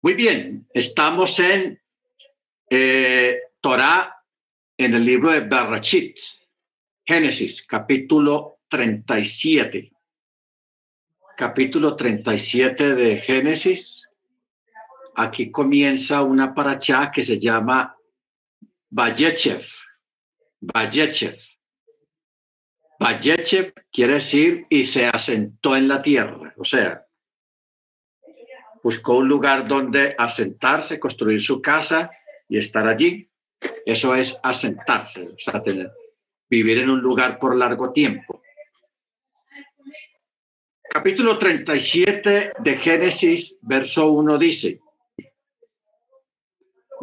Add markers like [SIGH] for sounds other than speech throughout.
Muy bien, estamos en eh, Torah, en el libro de Barachit, Génesis, capítulo 37. Capítulo 37 de Génesis. Aquí comienza una paracha que se llama Vayechev. Vayechev. Vayechev quiere decir y se asentó en la tierra, o sea, buscó un lugar donde asentarse, construir su casa y estar allí. Eso es asentarse, o sea, tener, vivir en un lugar por largo tiempo. Capítulo 37 de Génesis, verso 1 dice,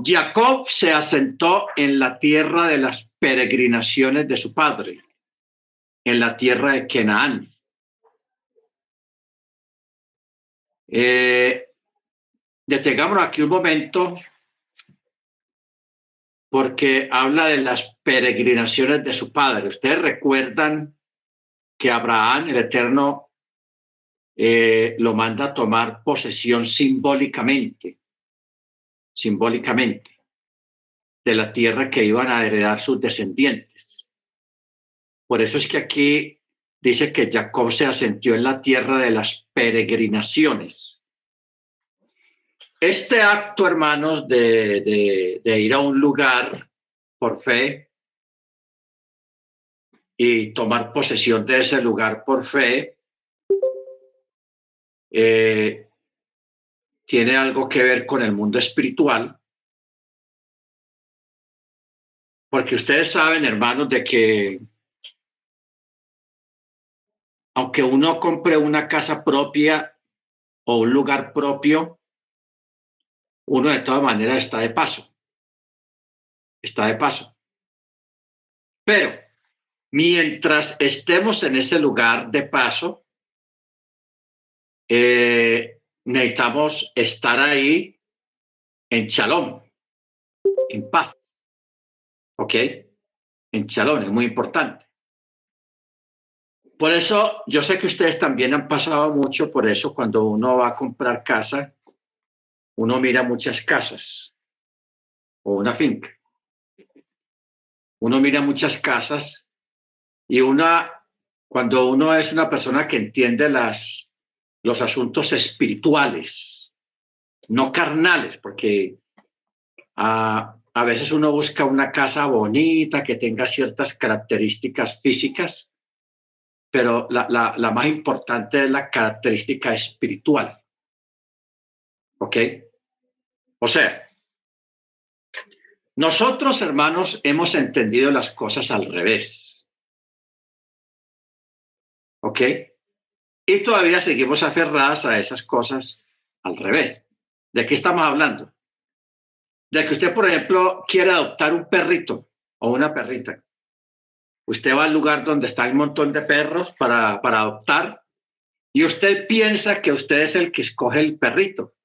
Jacob se asentó en la tierra de las peregrinaciones de su padre, en la tierra de Canaán. Eh, detengámonos aquí un momento porque habla de las peregrinaciones de su padre. Ustedes recuerdan que Abraham, el Eterno, eh, lo manda a tomar posesión simbólicamente, simbólicamente, de la tierra que iban a heredar sus descendientes. Por eso es que aquí dice que Jacob se asentió en la tierra de las peregrinaciones este acto, hermanos, de, ir a un lugar por fe y tomar posesión de ese lugar por fe, eh, tiene algo que ver con el mundo espiritual. Porque ustedes saben, hermanos, de que aunque uno compre una casa propia o un lugar propio, uno de todas maneras está de paso. Está de paso. Pero mientras estemos en ese lugar de paso, eh, necesitamos estar ahí en chalón, en paz. ¿Ok? En chalón, es muy importante. Por eso, yo sé que ustedes también han pasado mucho por eso cuando uno va a comprar casa uno mira muchas casas o una finca. Uno mira muchas casas y una, cuando uno es una persona que entiende las, los asuntos espirituales, no carnales, porque a, a veces uno busca una casa bonita que tenga ciertas características físicas, pero la, la, la más importante es la característica espiritual. ¿Ok? O sea, nosotros, hermanos, hemos entendido las cosas al revés. ¿Ok? Y todavía seguimos aferradas a esas cosas al revés. ¿De qué estamos hablando? De que usted, por ejemplo, quiere adoptar un perrito o una perrita. Usted va al lugar donde está un montón de perros para, para adoptar y usted piensa que usted es el que escoge el perrito.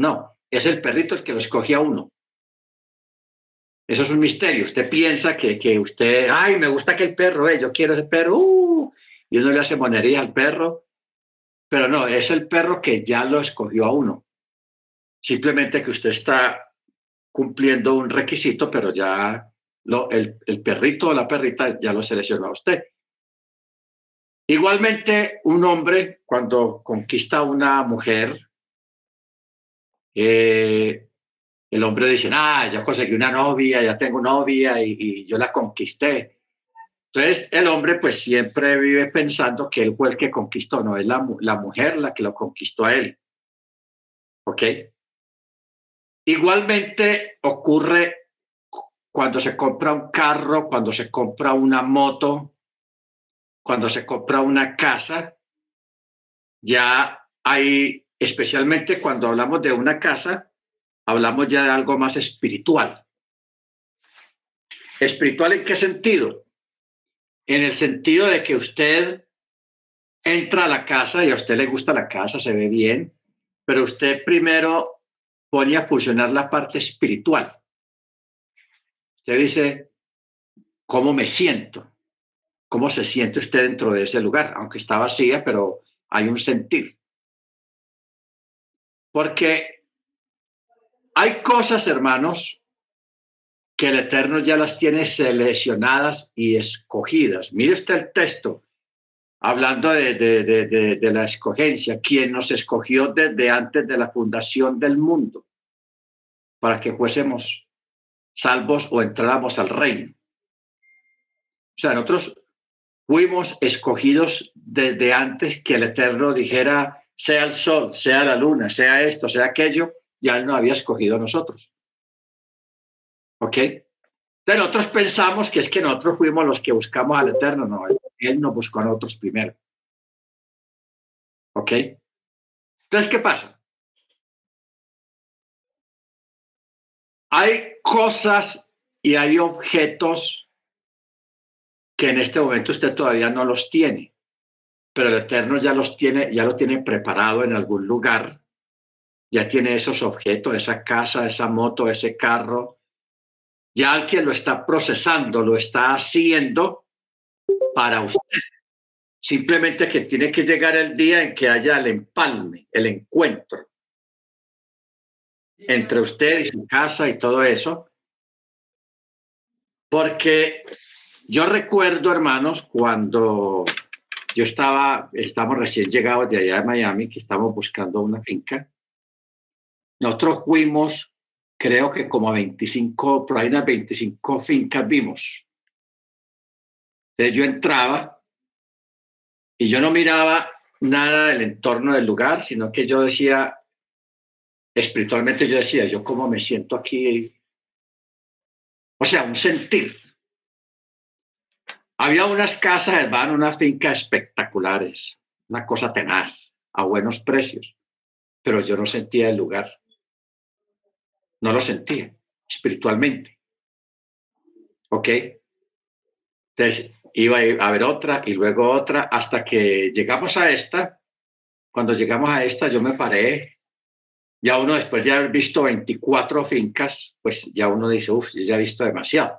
No, es el perrito el que lo escoge a uno. Eso es un misterio. Usted piensa que, que usted, ay, me gusta que el perro, eh, yo quiero ese perro, uh, y uno le hace monería al perro, pero no, es el perro que ya lo escogió a uno. Simplemente que usted está cumpliendo un requisito, pero ya el, el perrito o la perrita ya lo seleccionó a usted. Igualmente, un hombre cuando conquista a una mujer, eh, el hombre dice, ah, ya conseguí una novia, ya tengo novia y, yo la conquisté. Entonces el hombre pues siempre vive pensando que él fue el que conquistó, no es la, la mujer la que lo conquistó a él. ¿Ok? Igualmente ocurre cuando se compra un carro, cuando se compra una moto, cuando se compra una casa, ya hay especialmente cuando hablamos de una casa, hablamos ya de algo más espiritual. ¿Espiritual en qué sentido? En el sentido de que usted entra a la casa y a usted le gusta la casa, se ve bien, pero usted primero pone a funcionar la parte espiritual. Usted dice, ¿cómo me siento? ¿Cómo se siente usted dentro de ese lugar? Aunque está vacía, pero hay un sentir. Porque Hay cosas, hermanos, que el Eterno ya las tiene seleccionadas y escogidas. Mire usted el texto, hablando de, de, la escogencia, quien nos escogió desde antes de la fundación del mundo para que fuésemos salvos o entráramos al reino. O sea, nosotros fuimos escogidos desde antes que el Eterno dijera, sea el sol, sea la luna, sea esto, sea aquello, ya Él nos había escogido a nosotros. ¿Ok? Entonces nosotros pensamos que es que nosotros fuimos los que buscamos al Eterno, no, Él nos buscó a nosotros primero. ¿Ok? Entonces, ¿qué pasa? Hay cosas y hay objetos que en este momento usted todavía no los tiene, pero el Eterno ya los tiene, ya lo tiene preparado en algún lugar, ya tiene esos objetos, esa casa, esa moto, ese carro, ya alguien lo está procesando, lo está haciendo para usted. Simplemente que tiene que llegar el día en que haya el empalme, el encuentro entre usted y su casa y todo eso. Porque yo recuerdo, hermanos, cuando yo estaba, estamos recién llegados de allá de Miami, que estamos buscando una finca. Nosotros fuimos, creo que como a 25, por ahí unas 25 fincas vimos. Entonces yo entraba y yo no miraba nada del entorno del lugar, sino que yo decía, espiritualmente yo decía, yo cómo me siento aquí. O sea, un sentir. Había unas casas, hermano, unas fincas espectaculares, una cosa tenaz, a buenos precios, pero yo no sentía el lugar. No lo sentía espiritualmente. ¿Ok? Entonces iba a ver otra y luego otra hasta que llegamos a esta. Cuando llegamos a esta, yo me paré ya uno después de haber visto 24 fincas, pues ya uno dice, uff, ya he visto demasiado.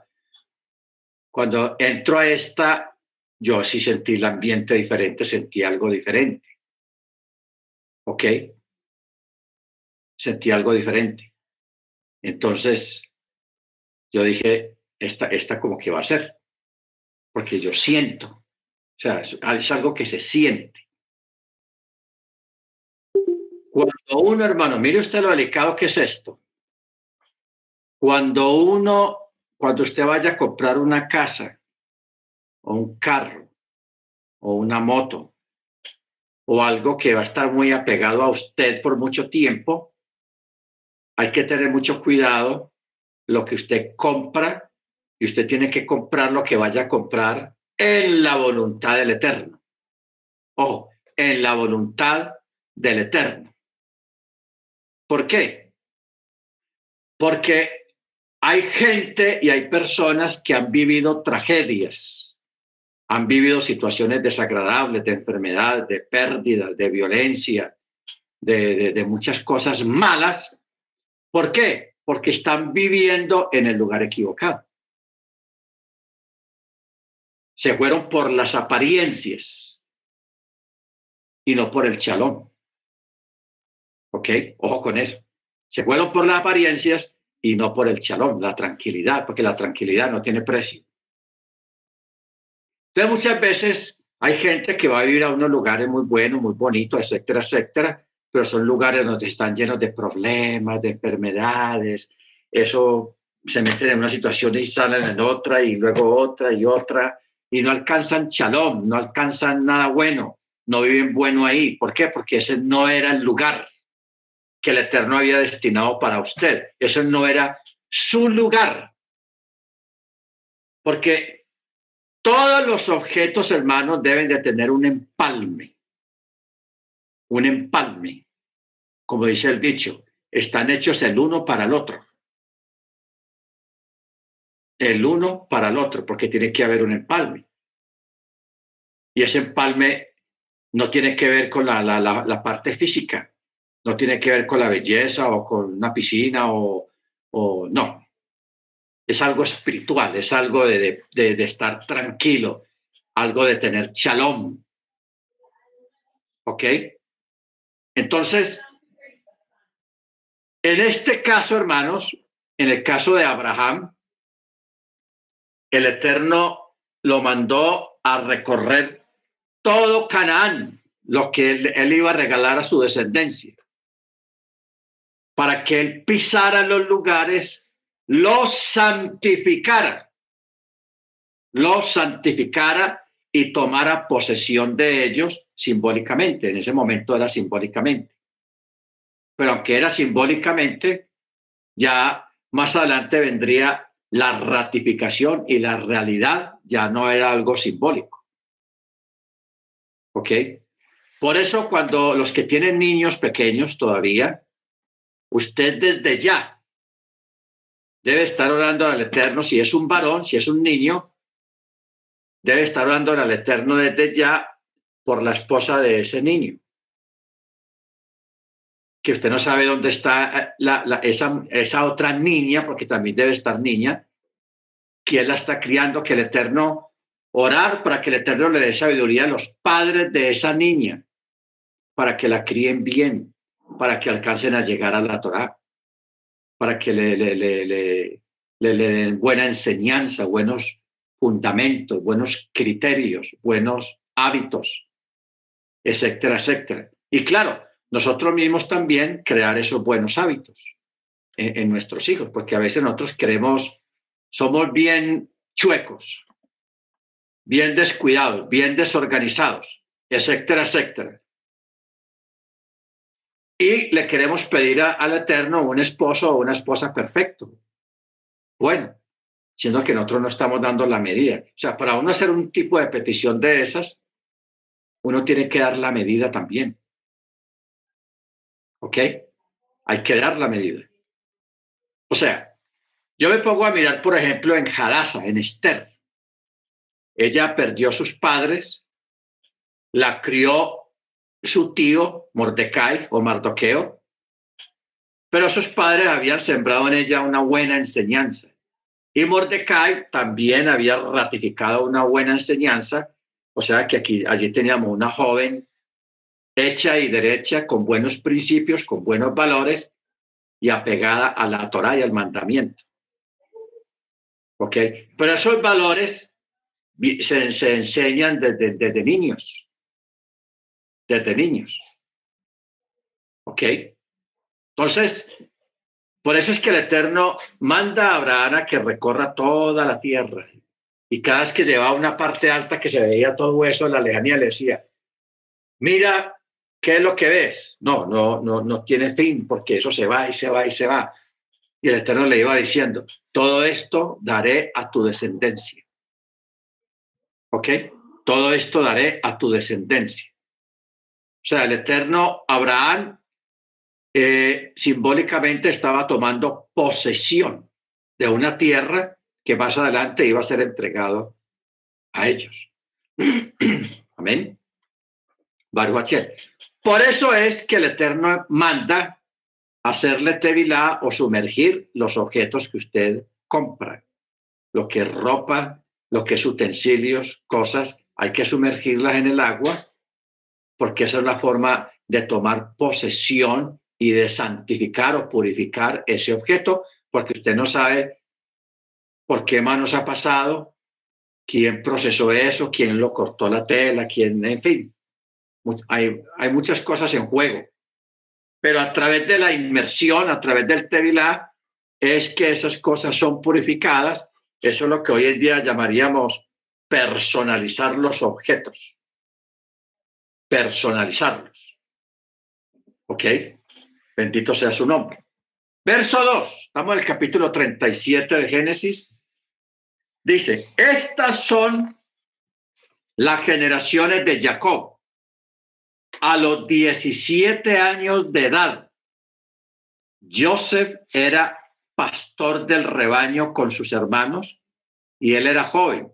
Cuando entro a esta, yo sí sentí el ambiente diferente, sentí algo diferente. ¿Ok? Sentí algo diferente. Entonces, yo dije, esta, esta como que va a ser, porque yo siento, o sea, es algo que se siente. Cuando uno, hermano, mire usted lo delicado que es esto. Cuando uno, cuando usted vaya a comprar una casa o un carro o una moto o algo que va a estar muy apegado a usted por mucho tiempo, hay que tener mucho cuidado lo que usted compra y usted tiene que comprar lo que vaya a comprar en la voluntad del Eterno. o en la voluntad del Eterno. ¿Por qué? Porque hay gente y hay personas que han vivido tragedias, han vivido situaciones desagradables de enfermedad, de pérdidas, de violencia, de, muchas cosas malas. ¿Por qué? Porque están viviendo en el lugar equivocado. Se fueron por las apariencias y no por el chalón. ¿Ok? Ojo con eso. Se fueron por las apariencias y no por el chalón, la tranquilidad, porque la tranquilidad no tiene precio. Entonces muchas veces hay gente que va a vivir a unos lugares muy buenos, muy bonitos, etcétera, etcétera, pero son lugares donde están llenos de problemas, de enfermedades. Eso se meten en una situación y salen en otra y luego otra y otra y no alcanzan chalón, no alcanzan nada bueno, no viven bueno ahí. ¿Por qué? Porque ese no era el lugar que el Eterno había destinado para usted. Eso no era su lugar. Porque todos los objetos, hermanos, deben de tener un empalme. Un empalme. Como dice el dicho, están hechos el uno para el otro. El uno para el otro, porque tiene que haber un empalme. Y ese empalme no tiene que ver con la, la, la parte física, no tiene que ver con la belleza o con una piscina o, o no. Es algo espiritual, es algo de, de, de estar tranquilo, algo de tener shalom. ¿Ok? Entonces, En este caso, hermanos, en el caso de Abraham, el Eterno lo mandó a recorrer todo Canaán, lo que él, iba a regalar a su descendencia, para que él pisara los lugares, los santificara, los santificara y tomara posesión de ellos simbólicamente. En ese momento era simbólicamente. Pero aunque era simbólicamente, ya más adelante vendría la ratificación y la realidad ya no era algo simbólico. ¿Ok? Por eso cuando los que tienen niños pequeños todavía, usted desde ya debe estar orando al Eterno, si es un varón, si es un niño, debe estar orando al Eterno desde ya por la esposa de ese niño. Que usted no sabe dónde está eh, esa, esa otra niña, porque también debe estar niña, quién la está criando, que el Eterno, orar para que el Eterno le dé sabiduría a los padres de esa niña, para que la críen bien, para que alcancen a llegar a la Torá, para que le, le, le, le, den buena enseñanza, buenos fundamentos, buenos criterios, buenos hábitos, etcétera, etcétera. Y claro, nosotros mismos también crear esos buenos hábitos en, en nuestros hijos, porque a veces nosotros queremos somos bien chuecos, bien descuidados, bien desorganizados, etcétera, etcétera. Y le queremos pedir al Eterno un esposo o una esposa perfecto. Bueno, siendo que nosotros no estamos dando la medida. O sea, para uno hacer un tipo de petición de esas, uno tiene que dar la medida también. ¿Ok? Hay que dar la medida. O sea, yo me pongo a mirar, por ejemplo, en Hadassah, en Esther. Ella perdió a sus padres, la crió su tío Mordecai o Mardoqueo, pero sus padres habían sembrado en ella una buena enseñanza. Y Mordecai también había ratificado una buena enseñanza, o sea que aquí, allí teníamos una joven hecha y derecha, con buenos principios, con buenos valores y apegada a la Torah y al mandamiento. ¿Ok? Pero esos valores se, se enseñan desde niños. Desde niños. ¿Ok? Entonces, por eso es que el Eterno manda a Abraham a que recorra toda la tierra. Y cada vez que llevaba una parte alta que se veía todo eso en la lejanía, le decía, mira, ¿qué es lo que ves? No, no, no, no tiene fin, porque eso se va y se va y se va. Y el Eterno le iba diciendo, todo esto daré a tu descendencia. ¿Ok? Todo esto daré a tu descendencia. O sea, el Eterno Abraham eh, simbólicamente estaba tomando posesión de una tierra que más adelante iba a ser entregado a ellos. [CLEARS THROAT] Amén. Baruch Por eso es que el Eterno manda hacerle tevilá o sumergir los objetos que usted compra, lo que es ropa, lo que es utensilios, cosas, hay que sumergirlas en el agua porque esa es la forma de tomar posesión y de santificar o purificar ese objeto, porque usted no sabe por qué manos ha pasado, quién procesó eso, quién lo cortó la tela, quién, en fin, hay, hay muchas cosas en juego pero a través de la inmersión, a través del Tevilá, es que esas cosas son purificadas. Eso es lo que hoy en día llamaríamos personalizar los objetos. Personalizarlos. ¿Ok? Bendito sea su nombre. Verso 2, estamos en el capítulo 37 de Génesis. Dice, estas son las generaciones de Jacob a los 17 años de edad, Joseph era pastor del rebaño con sus hermanos y él era joven,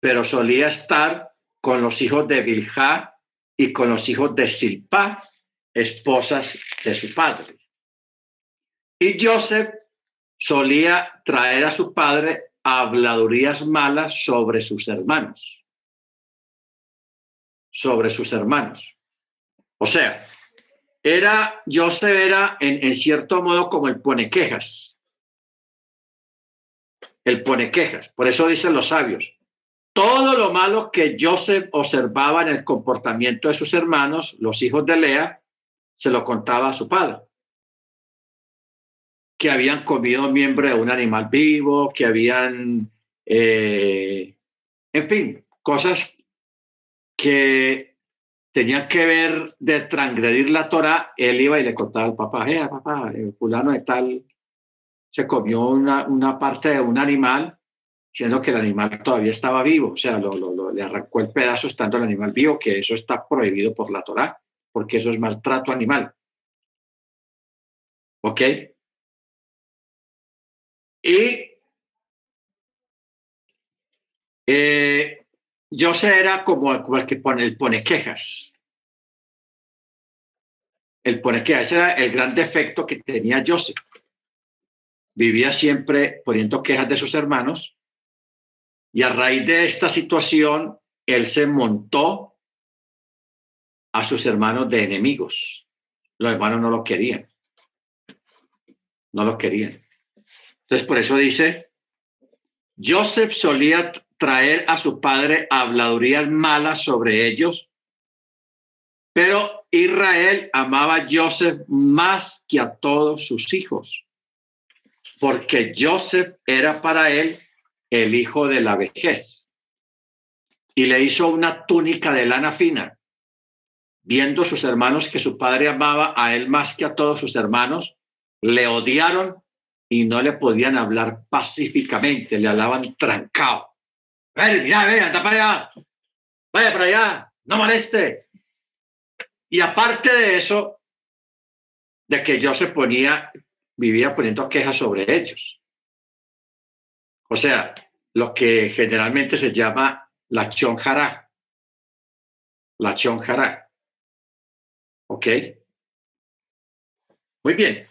pero solía estar con los hijos de Bilhá y con los hijos de Silpa, esposas de su padre. Y Joseph solía traer a su padre habladurías malas sobre sus hermanos sobre sus hermanos. O sea, era, Joseph era en, en cierto modo como el pone quejas. El pone quejas. Por eso dicen los sabios, todo lo malo que Joseph observaba en el comportamiento de sus hermanos, los hijos de Lea, se lo contaba a su padre. Que habían comido miembro de un animal vivo, que habían, eh, en fin, cosas que tenían que ver de transgredir la Torah. Él iba y le contaba al papá, eh, papá, el fulano de tal se comió una, una parte de un animal siendo que el animal todavía estaba vivo, o sea, lo, le arrancó el pedazo estando el animal vivo, que eso está prohibido por la Torá, porque eso es maltrato animal. ¿Ok? Y eh, José era como, el que pone, el pone quejas. El pone quejas, era el gran defecto que tenía José. Vivía siempre poniendo quejas de sus hermanos y a raíz de esta situación, él se montó a sus hermanos de enemigos. Los hermanos no lo querían. No lo querían. Entonces, por eso dice, Joseph solía traer a su padre habladurías malas sobre ellos, pero Israel amaba a Joseph más que a todos sus hijos, porque Joseph era para él el hijo de la vejez, y le hizo una túnica de lana fina. Viendo sus hermanos que su padre amaba a él más que a todos sus hermanos, le odiaron y no le podían hablar pacíficamente, le hablaban trancado. Ven, mira, ven, anda para allá, vaya para allá, no moleste. Y aparte de eso, de que yo se ponía, vivía poniendo quejas sobre ellos. O sea, lo que generalmente se llama la chonjara. La chonjara. ¿Ok? Muy bien.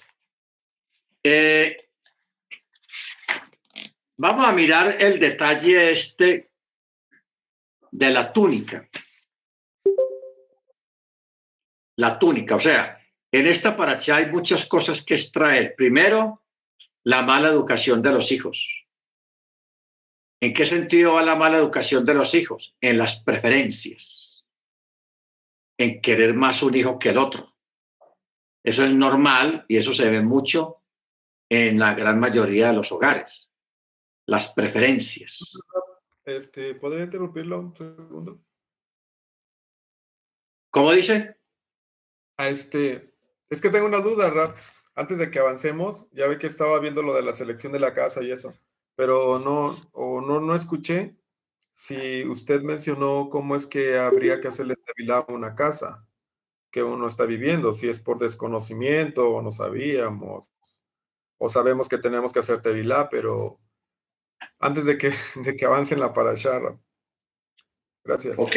Eh, vamos a mirar el detalle este de la túnica. La túnica, o sea, en esta paracha hay muchas cosas que extraer. Primero, la mala educación de los hijos. ¿En qué sentido va la mala educación de los hijos? En las preferencias, en querer más un hijo que el otro. Eso es normal y eso se ve mucho en la gran mayoría de los hogares. Las preferencias. Este, ¿Podría interrumpirlo un segundo? ¿Cómo dice? Ah, este, es que tengo una duda, Rap. Antes de que avancemos, ya ve que estaba viendo lo de la selección de la casa y eso pero no, o no, no escuché si usted mencionó cómo es que habría que hacerle a una casa que uno está viviendo, si es por desconocimiento o no sabíamos, o sabemos que tenemos que hacer tevilá, pero antes de que, [LAUGHS] de que avancen la parashara. Gracias. Ok.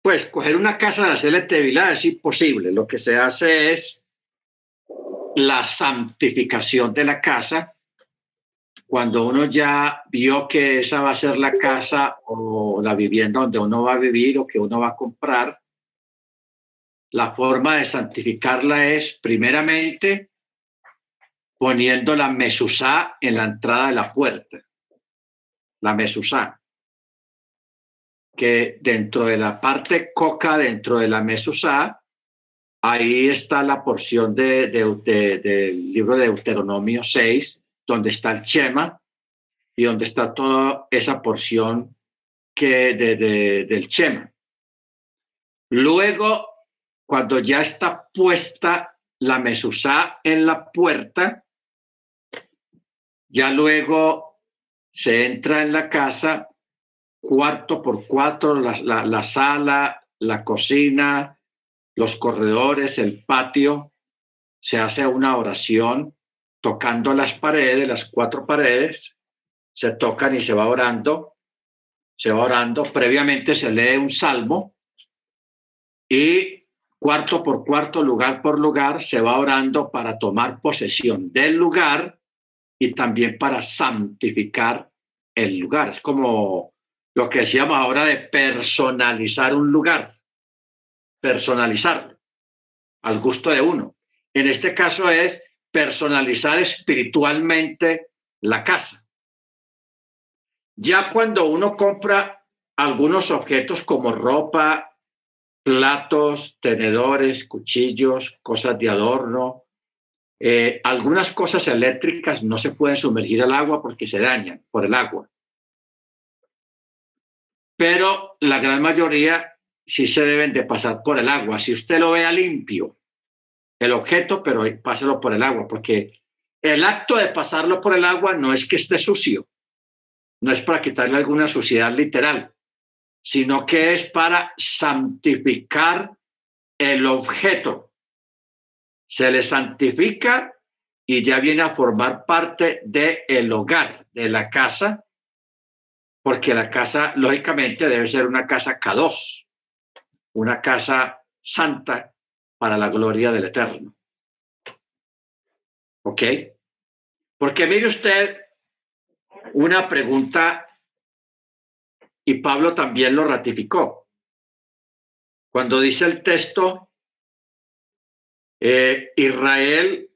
Pues coger una casa de hacerle tevilá es imposible. Lo que se hace es la santificación de la casa cuando uno ya vio que esa va a ser la casa o la vivienda donde uno va a vivir o que uno va a comprar, la forma de santificarla es primeramente poniendo la mesusá en la entrada de la puerta. La mesusá. Que dentro de la parte coca, dentro de la mesusá, ahí está la porción de, del libro de Deuteronomio 6, donde está el Chema y donde está toda esa porción que de, del Chema. Luego, cuando ya está puesta la mesusá en la puerta, ya luego se entra en la casa cuarto por cuatro, la, la, la sala, la cocina, los corredores, el patio, se hace una oración tocando las paredes, las cuatro paredes, se tocan y se va orando, se va orando, previamente se lee un salmo y cuarto por cuarto, lugar por lugar, se va orando para tomar posesión del lugar y también para santificar el lugar. Es como lo que decíamos ahora de personalizar un lugar, personalizarlo. al gusto de uno. En este caso es personalizar espiritualmente la casa. Ya cuando uno compra algunos objetos como ropa, platos, tenedores, cuchillos, cosas de adorno, eh, algunas cosas eléctricas no se pueden sumergir al agua porque se dañan por el agua. Pero la gran mayoría sí se deben de pasar por el agua. Si usted lo vea limpio, el objeto, pero páselo por el agua, porque el acto de pasarlo por el agua no es que esté sucio, no es para quitarle alguna suciedad literal, sino que es para santificar el objeto. Se le santifica y ya viene a formar parte del el hogar, de la casa, porque la casa, lógicamente, debe ser una casa K2, una casa santa para la gloria del Eterno. ¿Ok? Porque mire usted una pregunta y Pablo también lo ratificó. Cuando dice el texto, eh, Israel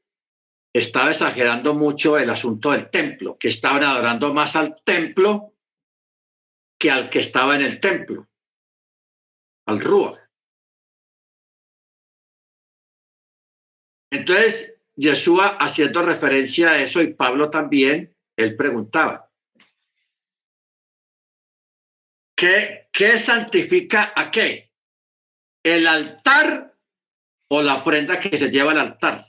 estaba exagerando mucho el asunto del templo, que estaban adorando más al templo que al que estaba en el templo, al Rúa. Entonces, Yeshua haciendo referencia a eso y Pablo también, él preguntaba, ¿qué, qué santifica a qué? ¿El altar o la ofrenda que se lleva al altar?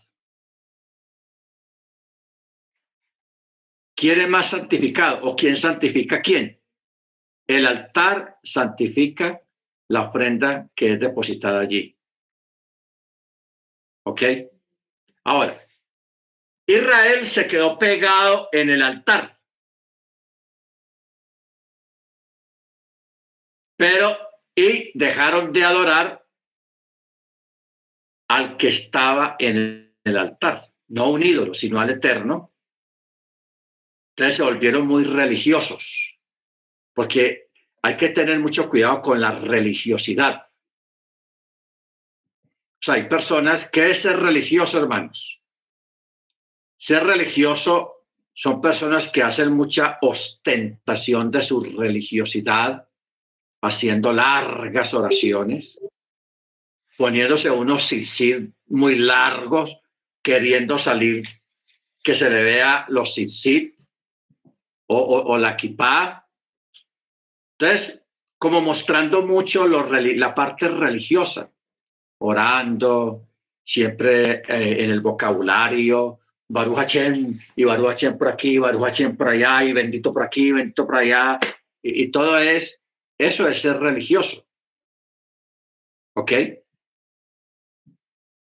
¿Quién es más santificado o quién santifica a quién? El altar santifica la ofrenda que es depositada allí. ¿Ok? Ahora, Israel se quedó pegado en el altar. Pero, y dejaron de adorar al que estaba en el altar, no un ídolo, sino al eterno. Entonces se volvieron muy religiosos, porque hay que tener mucho cuidado con la religiosidad. O sea, hay personas que es ser religioso, hermanos. Ser religioso son personas que hacen mucha ostentación de su religiosidad, haciendo largas oraciones, poniéndose unos sisid muy largos, queriendo salir, que se le vea los sisid o, la kipá. Entonces, como mostrando mucho la parte religiosa orando, siempre eh, en el vocabulario, Baruch Hashem, y Baruch Hashem por aquí, Baruch Hashem por allá, y bendito por aquí, bendito por allá, y, todo es, eso es ser religioso. ¿Ok?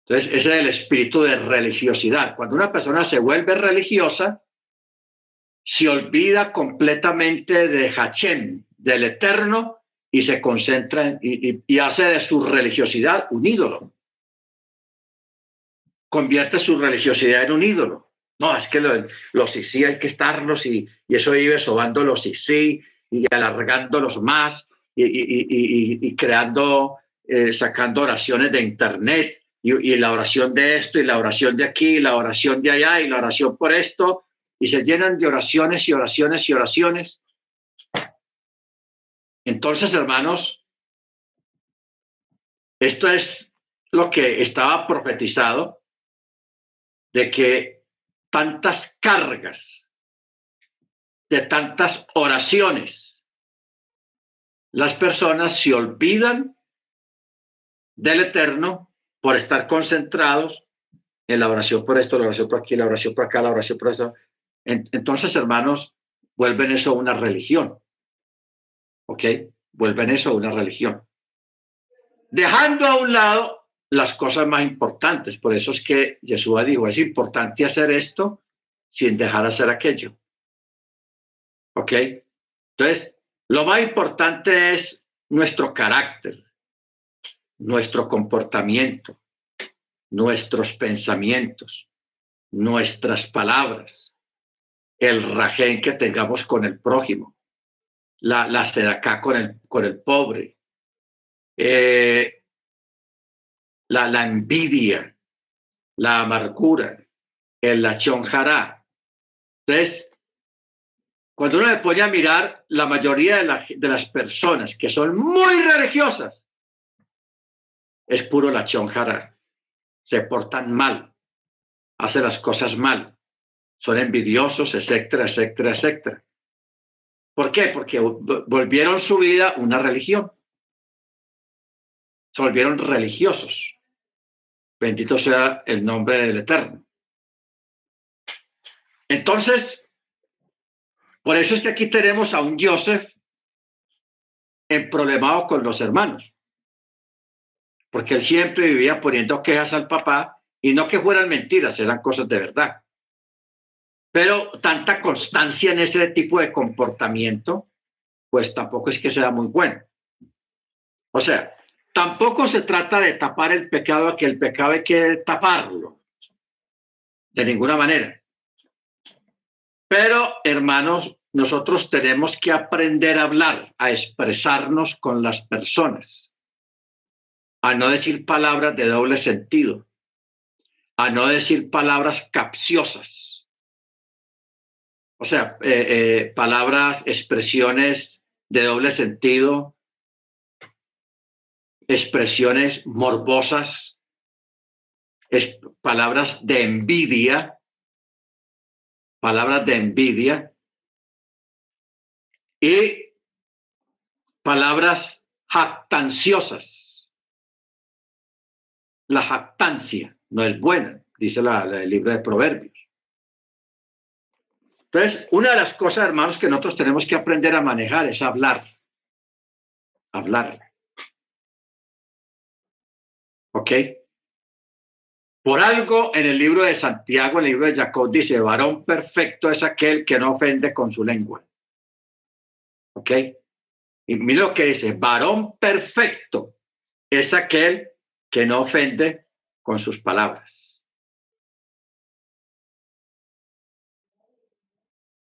Entonces, ese es el espíritu de religiosidad. Cuando una persona se vuelve religiosa, se olvida completamente de Hashem, del eterno, y se concentra y, hace de su religiosidad un ídolo. Convierte su religiosidad en un ídolo. No, es que los sí hay que estarlos y, y eso vive sobando los sí y alargándolos más y, creando, eh, sacando oraciones de internet y, la oración de esto y la oración de aquí y la oración de allá y la oración por esto y se llenan de oraciones y oraciones y oraciones entonces, hermanos, esto es lo que estaba profetizado de que tantas cargas, de tantas oraciones, las personas se olvidan del Eterno por estar concentrados en la oración por esto, la oración por aquí, la oración por acá, la oración por eso. Entonces, hermanos, vuelven eso una religión. ¿Ok? Vuelven eso a una religión. Dejando a un lado las cosas más importantes. Por eso es que Jesús dijo, es importante hacer esto sin dejar de hacer aquello. ¿Ok? Entonces, lo más importante es nuestro carácter, nuestro comportamiento, nuestros pensamientos, nuestras palabras, el rajén que tengamos con el prójimo la, la acá con el, con el pobre. Eh, la, la envidia, la amargura, el la chonjará. Entonces, cuando uno le pone a mirar, la mayoría de, de las personas que son muy religiosas es puro la chonjara. Se portan mal, hacen las cosas mal, son envidiosos, etcétera, etcétera, etcétera. ¿Por qué? Porque volvieron su vida una religión. Se volvieron religiosos. Bendito sea el nombre del Eterno. Entonces, por eso es que aquí tenemos a un Joseph en problemado con los hermanos. Porque él siempre vivía poniendo quejas al papá y no que fueran mentiras, eran cosas de verdad. Pero tanta constancia en ese tipo de comportamiento, pues tampoco es que sea muy bueno. O sea, tampoco se trata de tapar el pecado, que el pecado hay que taparlo. De ninguna manera. Pero, hermanos, nosotros tenemos que aprender a hablar, a expresarnos con las personas, a no decir palabras de doble sentido, a no decir palabras capciosas o sea, eh, eh, palabras, expresiones de doble sentido, expresiones morbosas, palabras de envidia, palabras de envidia y palabras jactanciosas. La jactancia no es buena, dice el libro de Proverbios. Entonces, una de las cosas, hermanos, que nosotros tenemos que aprender a manejar es hablar. Hablar. ¿Ok? Por algo en el libro de Santiago, en el libro de Jacob, dice, varón perfecto es aquel que no ofende con su lengua. ¿Ok? Y mira lo que dice, varón perfecto es aquel que no ofende con sus palabras.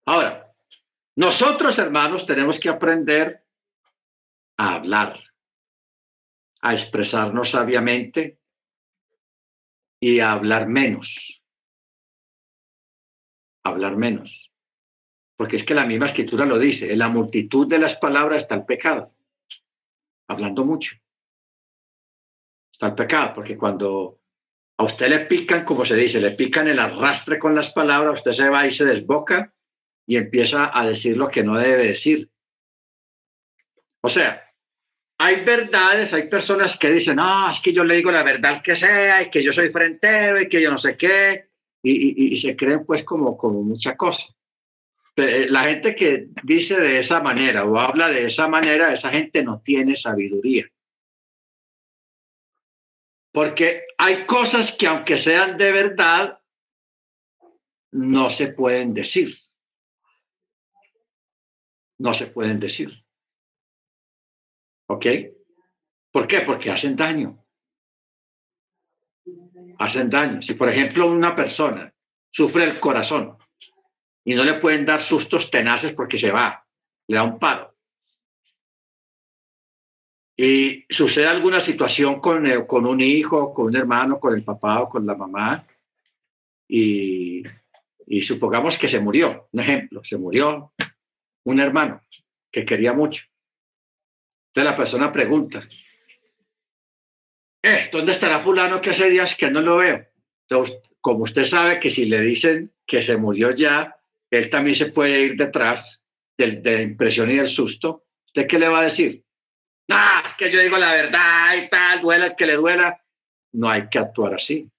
Ahora, nosotros hermanos tenemos que aprender a hablar, a expresarnos sabiamente y a hablar menos. Hablar menos. Porque es que la misma escritura lo dice, en la multitud de las palabras está el pecado. Hablando mucho. Está el pecado, porque cuando a usted le pican, como se dice, le pican el arrastre con las palabras, usted se va y se desboca y empieza a decir lo que no debe decir. O sea, hay verdades, hay personas que dicen, no, es que yo le digo la verdad que sea, y que yo soy frentero, y que yo no sé qué, y, se creen pues como, como mucha cosa. Eh, la gente que dice de esa manera o habla de esa manera, esa gente no tiene sabiduría. Porque hay cosas que aunque sean de verdad, no se pueden decir no se pueden decir. ¿Ok? ¿Por qué? Porque hacen daño. Hacen daño. Si, por ejemplo, una persona sufre el corazón y no le pueden dar sustos tenaces porque se va, le da un paro. Y sucede alguna situación con, eh, con un hijo, con un hermano, con el papá o con la mamá, y, y supongamos que se murió, un ejemplo, se murió, un hermano que quería mucho. Entonces la persona pregunta, eh, ¿dónde estará fulano que hace días que no lo veo? Entonces, como usted sabe que si le dicen que se murió ya, él también se puede ir detrás de, la impresión y del susto. ¿Usted qué le va a decir? No, es que yo digo la verdad y tal, duela el que le duela. No hay que actuar así.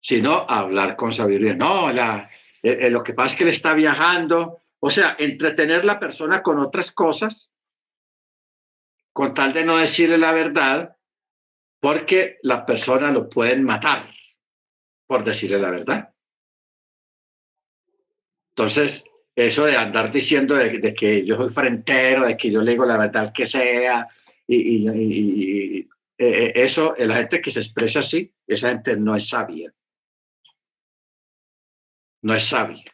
Sino hablar con sabiduría. No, eh, eh, lo que pasa es que él está viajando o sea, entretener la persona con otras cosas, con tal de no decirle la verdad, porque la persona lo pueden matar por decirle la verdad. Entonces, eso de andar diciendo de, que yo soy frentero, de que yo le la verdad que sea, y, y, eh, eso, la gente que se expresa así, esa gente no es sabia. No es sabia.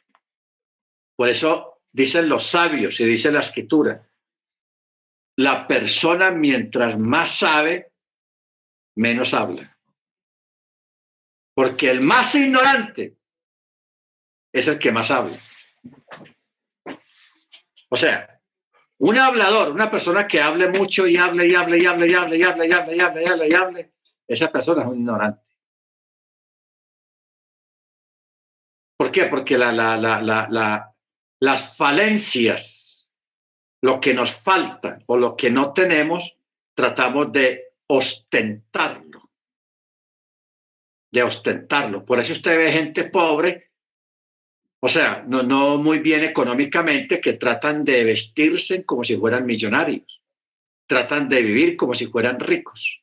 Por eso dicen los sabios y dice la escritura, la persona mientras más sabe, menos habla. Porque el más ignorante es el que más habla. O sea, un hablador, una persona que hable mucho y hable y hable y hable y hable y hable y hable y hable y hable y hable, esa persona es un ignorante. ¿Por qué? Porque la, la, la, las falencias, lo que nos falta o lo que no tenemos, tratamos de ostentarlo. De ostentarlo. Por eso usted ve gente pobre, o sea, no, no muy bien económicamente, que tratan de vestirse como si fueran millonarios. Tratan de vivir como si fueran ricos.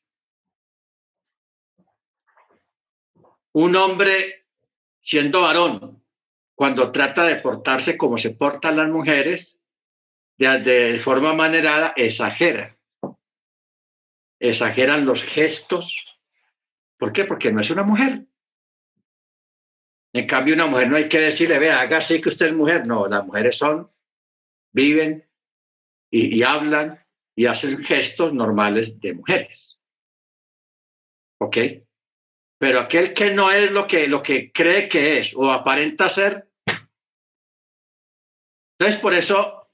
Un hombre siendo varón, cuando trata de portarse como se portan las mujeres, de, forma manerada, exagera. Exageran los gestos. ¿Por qué? Porque no es una mujer. En cambio, una mujer no hay que decirle, vea, haga así que usted es mujer. No, las mujeres son, viven y, y hablan y hacen gestos normales de mujeres. ¿Ok? Pero aquel que no es lo que, lo que cree que es o aparenta ser. Entonces, por eso,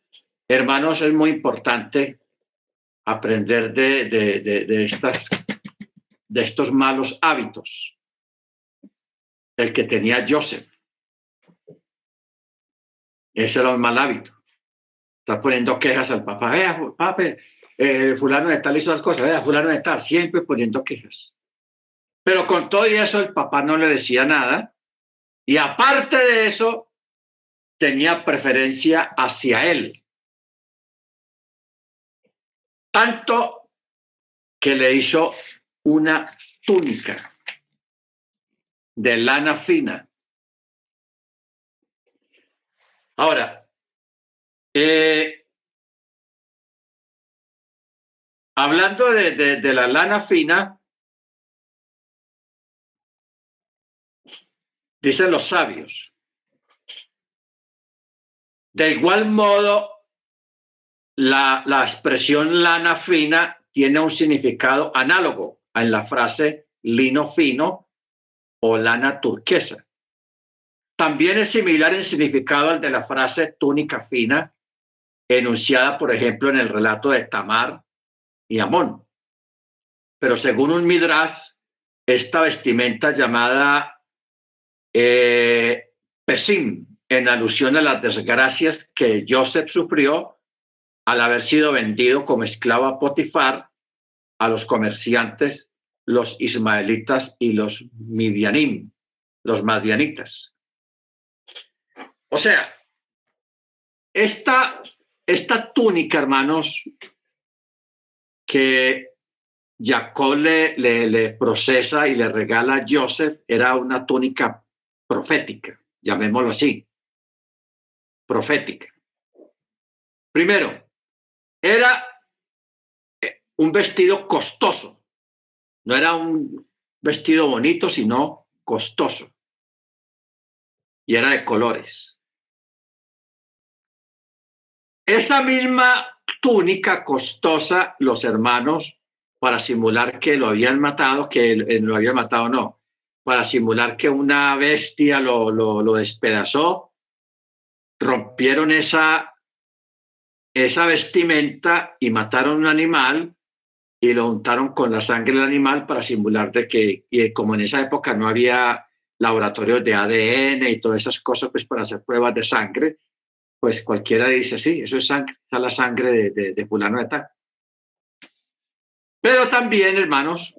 hermanos, es muy importante aprender de, de, estas, de estos malos hábitos. El que tenía Joseph. Ese era un mal hábito. Está poniendo quejas al papá. Vea, papá, eh, fulano de tal hizo las cosas. Vea, fulano de tal. Siempre poniendo quejas. Pero con todo y eso el papá no le decía nada. Y aparte de eso, tenía preferencia hacia él. Tanto que le hizo una túnica de lana fina. Ahora, eh, hablando de la lana fina, dicen los sabios. De igual modo, la, la expresión lana fina tiene un significado análogo en la frase lino fino o lana turquesa. También es similar en significado al de la frase túnica fina, enunciada, por ejemplo, en el relato de Tamar y Amón. Pero según un midrash, esta vestimenta llamada eh, en alusión a las desgracias que Joseph sufrió al haber sido vendido como esclavo a Potifar a los comerciantes, los ismaelitas y los midianim, los madianitas. O sea, esta, esta túnica, hermanos, que Jacob le, le, le, procesa y le regala a Joseph, era una túnica profética, llamémoslo así, profética. Primero, era eh, un vestido costoso, no era un vestido bonito, sino costoso. Y era de colores. Esa misma túnica costosa, los hermanos, para simular que lo habían matado, que lo habían matado, no, para simular que una bestia lo, lo, despedazó, rompieron esa, esa vestimenta y mataron un animal y lo untaron con la sangre del animal para simular de que, y como en esa época no había laboratorios de ADN y todas esas cosas, pues para hacer pruebas de sangre, pues cualquiera dice, sí, eso es sangre, está la sangre de, de, de fulano. Pero también, hermanos,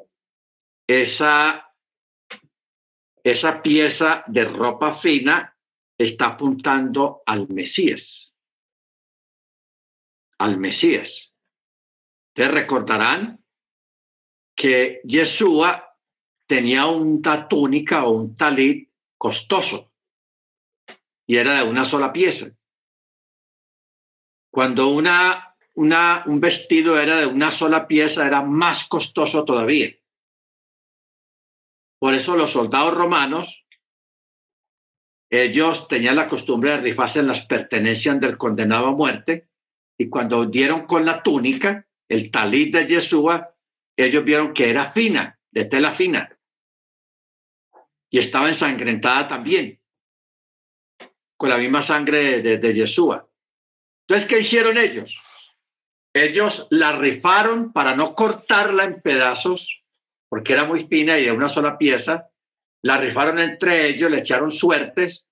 esa esa pieza de ropa fina está apuntando al Mesías. Al Mesías. Te recordarán que Yeshua tenía una túnica o un talit costoso y era de una sola pieza. Cuando una, una, un vestido era de una sola pieza, era más costoso todavía. Por eso los soldados romanos, ellos tenían la costumbre de rifarse en las pertenencias del condenado a muerte y cuando dieron con la túnica, el talit de Yeshua, ellos vieron que era fina, de tela fina. Y estaba ensangrentada también, con la misma sangre de, de Yeshua. Entonces, ¿qué hicieron ellos? Ellos la rifaron para no cortarla en pedazos, porque era muy fina y de una sola pieza. La rifaron entre ellos, le echaron suertes.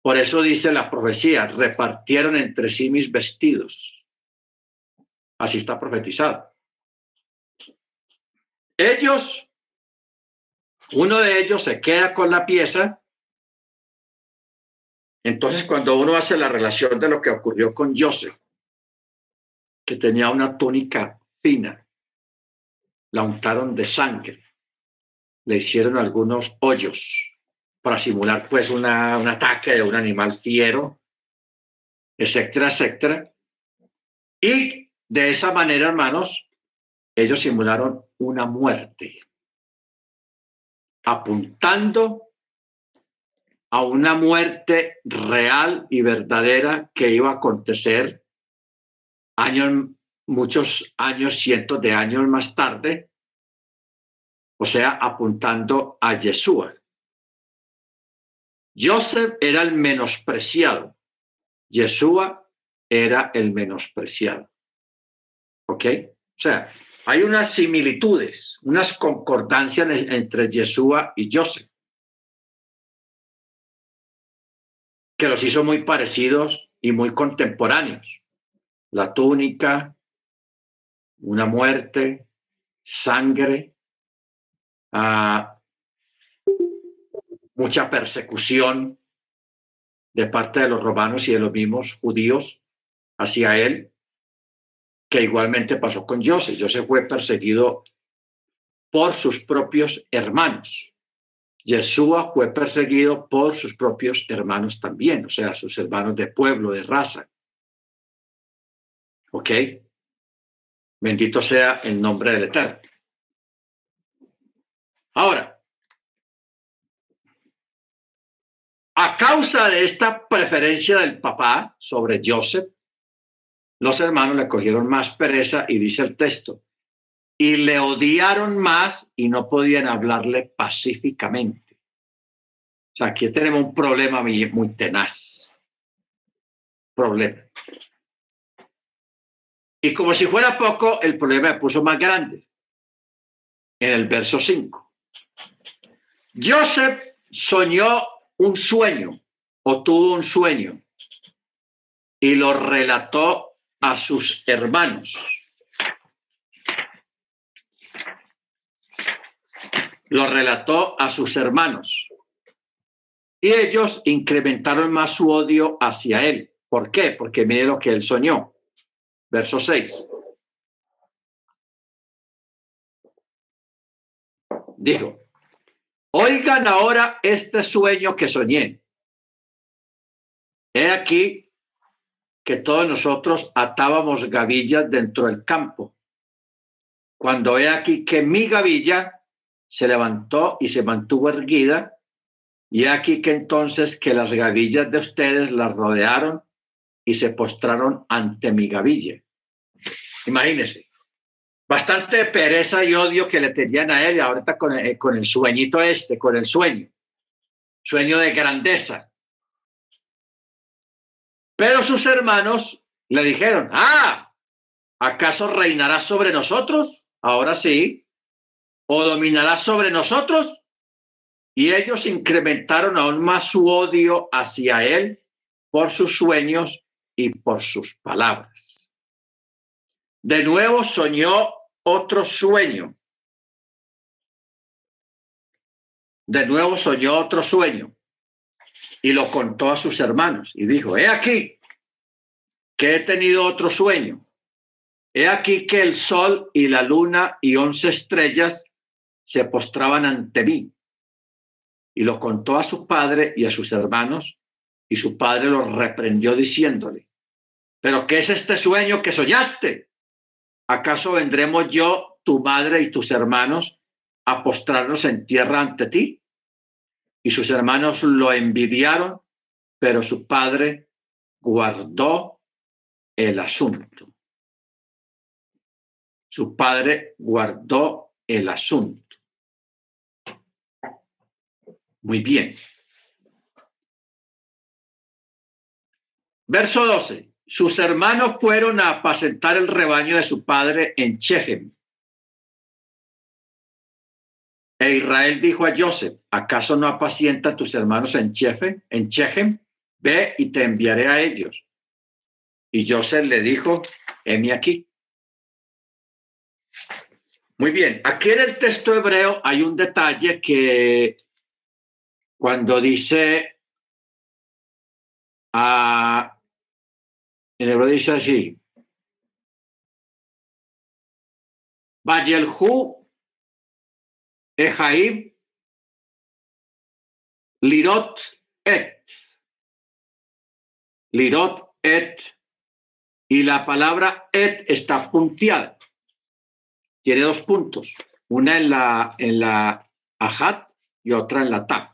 Por eso dice la profecía, repartieron entre sí mis vestidos. Así está profetizado. Ellos, uno de ellos se queda con la pieza. Entonces, cuando uno hace la relación de lo que ocurrió con Joseph, que tenía una túnica fina, la untaron de sangre, le hicieron algunos hoyos para simular pues una, un ataque de un animal fiero, etcétera, etcétera. Y de esa manera, hermanos, ellos simularon una muerte, apuntando a una muerte real y verdadera que iba a acontecer años, muchos años, cientos de años más tarde, o sea, apuntando a Yeshua. Joseph era el menospreciado, Yeshua era el menospreciado. ¿Ok? O sea, hay unas similitudes, unas concordancias entre Yeshua y Joseph, que los hizo muy parecidos y muy contemporáneos. La túnica, una muerte, sangre, ah, mucha persecución de parte de los romanos y de los mismos judíos hacia él que igualmente pasó con Joseph. Joseph fue perseguido por sus propios hermanos. Yeshua fue perseguido por sus propios hermanos también, o sea, sus hermanos de pueblo, de raza. ¿Ok? Bendito sea el nombre del Eterno. Ahora, a causa de esta preferencia del papá sobre Joseph, los hermanos le cogieron más pereza y dice el texto, y le odiaron más y no podían hablarle pacíficamente. O sea, aquí tenemos un problema muy, muy tenaz. Problema. Y como si fuera poco, el problema se puso más grande. En el verso 5. Joseph soñó un sueño o tuvo un sueño y lo relató a sus hermanos. Lo relató a sus hermanos. Y ellos incrementaron más su odio hacia él. ¿Por qué? Porque mire lo que él soñó. Verso 6. Dijo, oigan ahora este sueño que soñé. He aquí que todos nosotros atábamos gavillas dentro del campo. Cuando he aquí que mi gavilla se levantó y se mantuvo erguida, y aquí que entonces que las gavillas de ustedes las rodearon y se postraron ante mi gavilla. Imagínense, bastante pereza y odio que le tenían a él y ahorita con el, con el sueñito este, con el sueño, sueño de grandeza. Pero sus hermanos le dijeron, ah, ¿acaso reinará sobre nosotros? Ahora sí. ¿O dominará sobre nosotros? Y ellos incrementaron aún más su odio hacia él por sus sueños y por sus palabras. De nuevo soñó otro sueño. De nuevo soñó otro sueño y lo contó a sus hermanos y dijo, he aquí que he tenido otro sueño. He aquí que el sol y la luna y once estrellas se postraban ante mí. Y lo contó a su padre y a sus hermanos, y su padre lo reprendió diciéndole, ¿pero qué es este sueño que soñaste? ¿Acaso vendremos yo, tu madre y tus hermanos a postrarnos en tierra ante ti? y sus hermanos lo envidiaron, pero su padre guardó el asunto. Su padre guardó el asunto. Muy bien. Verso 12. Sus hermanos fueron a apacentar el rebaño de su padre en Chechem. E Israel dijo a Joseph, ¿acaso no apacienta tus hermanos en Chechem? En Chechem? Ve y te enviaré a ellos. Y Joseph le dijo, heme aquí. Muy bien, aquí en el texto hebreo hay un detalle que cuando dice, a, en hebreo dice así, Vayelhu, Ejaim, Lirot et. Lirot et. Y la palabra et está punteada tiene dos puntos, una en la, en la ajat y otra en la taf.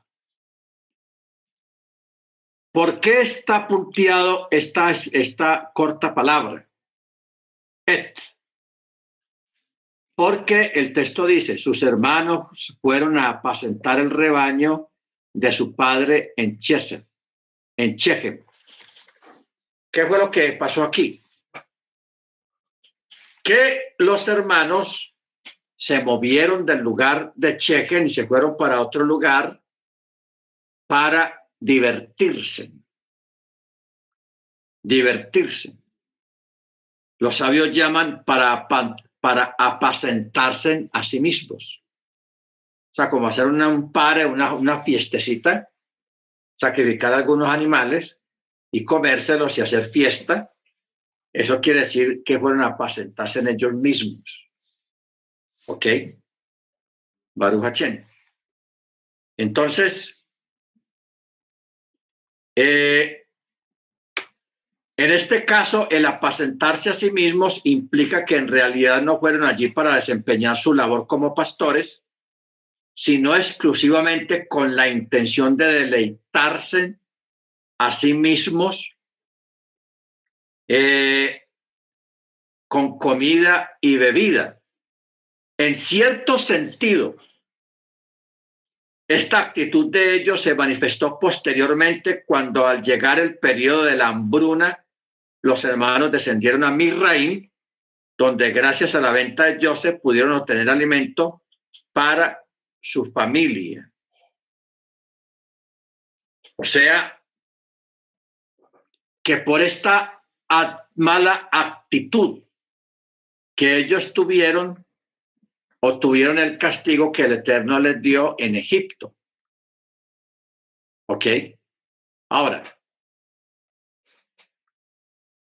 ¿Por qué está punteado esta, esta corta palabra? Et. Porque el texto dice, sus hermanos fueron a apacentar el rebaño de su padre en Chesem, en Chechem. ¿Qué fue lo que pasó aquí? que los hermanos se movieron del lugar de Chechen y se fueron para otro lugar para divertirse. Divertirse. Los sabios llaman para, para apacentarse a sí mismos. O sea, como hacer una, un pare, una, una fiestecita, sacrificar algunos animales y comérselos y hacer fiesta eso quiere decir que fueron a apacentarse en ellos mismos. ¿Ok? Baruch Entonces, eh, en este caso, el apacentarse a sí mismos implica que en realidad no fueron allí para desempeñar su labor como pastores, sino exclusivamente con la intención de deleitarse a sí mismos eh, con comida y bebida. En cierto sentido, esta actitud de ellos se manifestó posteriormente cuando al llegar el periodo de la hambruna, los hermanos descendieron a Misraim, donde gracias a la venta de Joseph pudieron obtener alimento para su familia. O sea, que por esta mala actitud que ellos tuvieron, o tuvieron el castigo que el Eterno les dio en Egipto. ¿Ok? Ahora,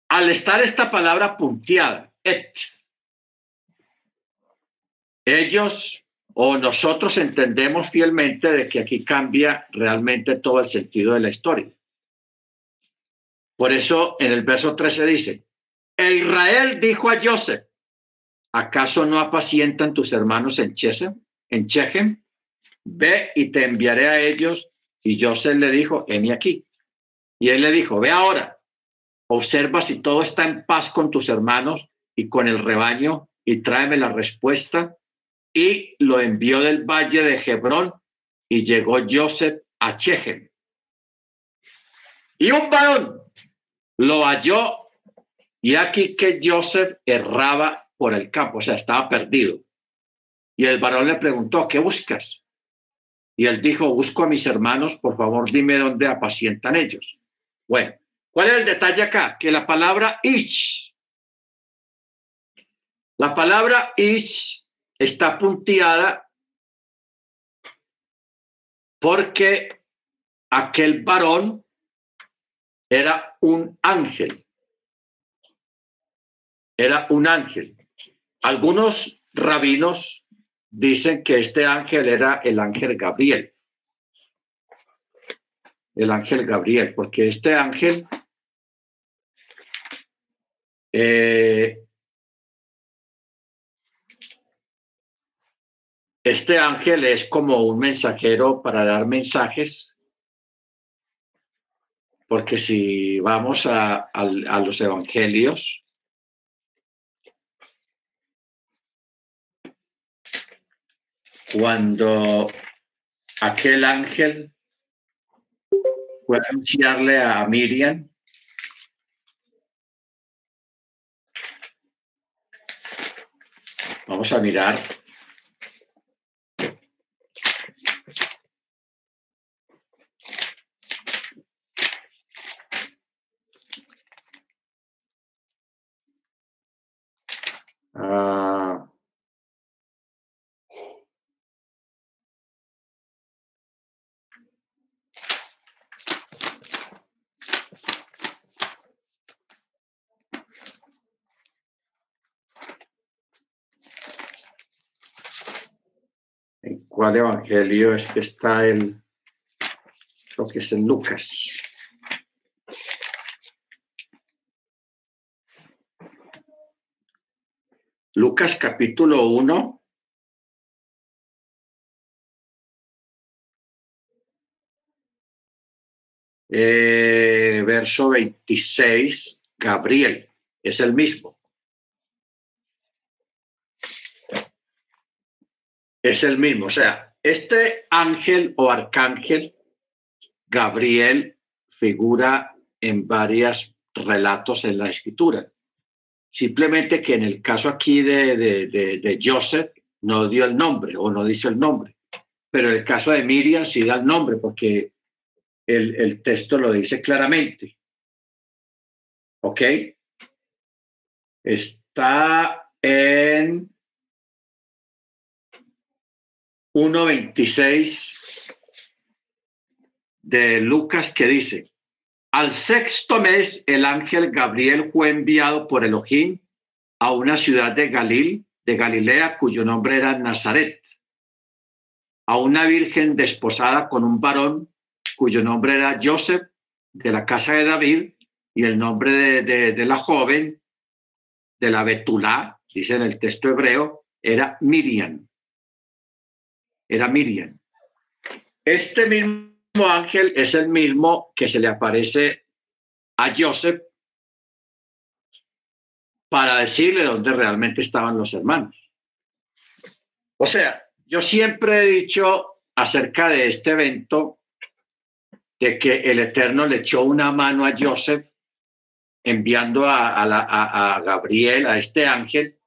al estar esta palabra punteada, ellos o nosotros entendemos fielmente de que aquí cambia realmente todo el sentido de la historia. Por eso en el verso 13 dice, e Israel dijo a Joseph, ¿acaso no apacientan tus hermanos en Chesem, en Chechem? Ve y te enviaré a ellos. Y Joseph le dijo, heme aquí. Y él le dijo, ve ahora, observa si todo está en paz con tus hermanos y con el rebaño y tráeme la respuesta. Y lo envió del valle de Hebrón y llegó Joseph a Chechem. Y un varón lo halló y aquí que Joseph erraba por el campo, o sea, estaba perdido. Y el varón le preguntó, ¿qué buscas? Y él dijo, busco a mis hermanos, por favor dime dónde apacientan ellos. Bueno, ¿cuál es el detalle acá? Que la palabra ish, la palabra ish está punteada porque aquel varón era un ángel. Era un ángel. Algunos rabinos dicen que este ángel era el ángel Gabriel. El ángel Gabriel, porque este ángel eh, este ángel es como un mensajero para dar mensajes porque si vamos a, los evangelios, cuando aquel ángel fue a anunciarle a Miriam Vamos a mirar. Ah. ¿En cuál evangelio es que está el, lo que es en Lucas? Lucas capítulo 1. Eh, verso 26, Gabriel, es el mismo. Es el mismo, o sea, este ángel o arcángel, Gabriel, figura en varios relatos en la escritura. Simplemente que en el caso aquí de, de, de, Joseph no dio el nombre o no dice el nombre, pero en el caso de Miriam sí da el nombre porque el, el texto lo dice claramente. ¿Ok? Está en 1.26 de Lucas que dice, al sexto mes el ángel Gabriel fue enviado por Elohim a una ciudad de Galil, de Galilea, cuyo nombre era Nazaret, a una virgen desposada con un varón cuyo nombre era Joseph, de la casa de David, y el nombre de, de, de la joven, de la Betulá, dice en el texto hebreo, era Miriam era Miriam. Este mismo ángel es el mismo que se le aparece a Joseph para decirle dónde realmente estaban los hermanos. O sea, yo siempre he dicho acerca de este evento de que el Eterno le echó una mano a Joseph enviando a, la, a, a Gabriel, a este ángel,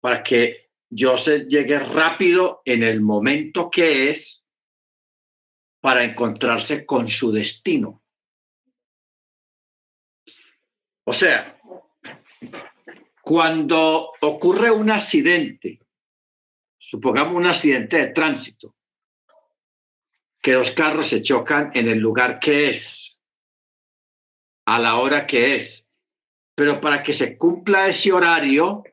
para que Joseph llegue rápido en el momento que es para encontrarse con su destino. O sea, cuando ocurre un accidente, supongamos un accidente de tránsito, que dos carros se chocan en el lugar que es, a la hora que es, pero para que se cumpla ese horario,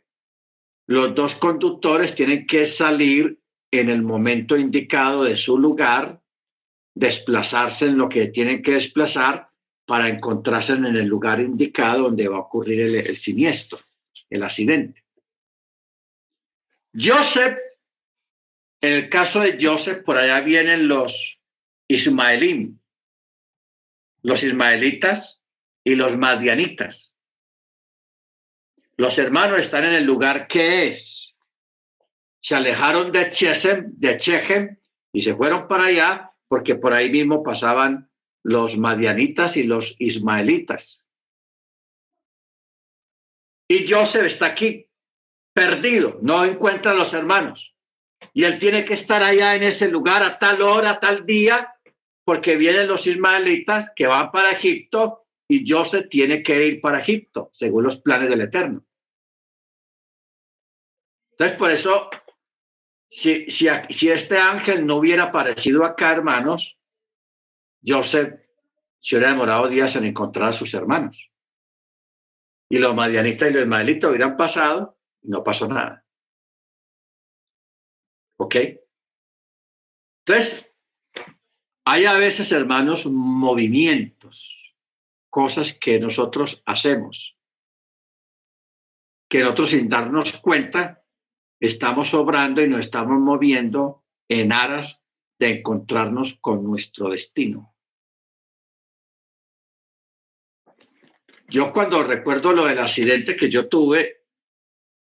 los dos conductores tienen que salir en el momento indicado de su lugar, desplazarse en lo que tienen que desplazar para encontrarse en el lugar indicado donde va a ocurrir el, siniestro, el accidente. Joseph, en el caso de Joseph, por allá vienen los ismaelim, los ismaelitas y los madianitas. Los hermanos están en el lugar que es. Se alejaron de Chesem, de Chechem, y se fueron para allá porque por ahí mismo pasaban los madianitas y los ismaelitas. Y Joseph está aquí, perdido, no encuentra a los hermanos. Y él tiene que estar allá en ese lugar a tal hora, a tal día, porque vienen los ismaelitas que van para Egipto y Joseph tiene que ir para Egipto, según los planes del Eterno. Entonces, por eso, si, si, si este ángel no hubiera aparecido acá, hermanos, Joseph se hubiera demorado días en encontrar a sus hermanos. Y los madianitas y los ismaelitas hubieran pasado y no pasó nada. ¿Ok? Entonces, hay a veces, hermanos, movimientos, cosas que nosotros hacemos, que nosotros sin darnos cuenta estamos obrando y nos estamos moviendo en aras de encontrarnos con nuestro destino. Yo cuando recuerdo lo del accidente que yo tuve,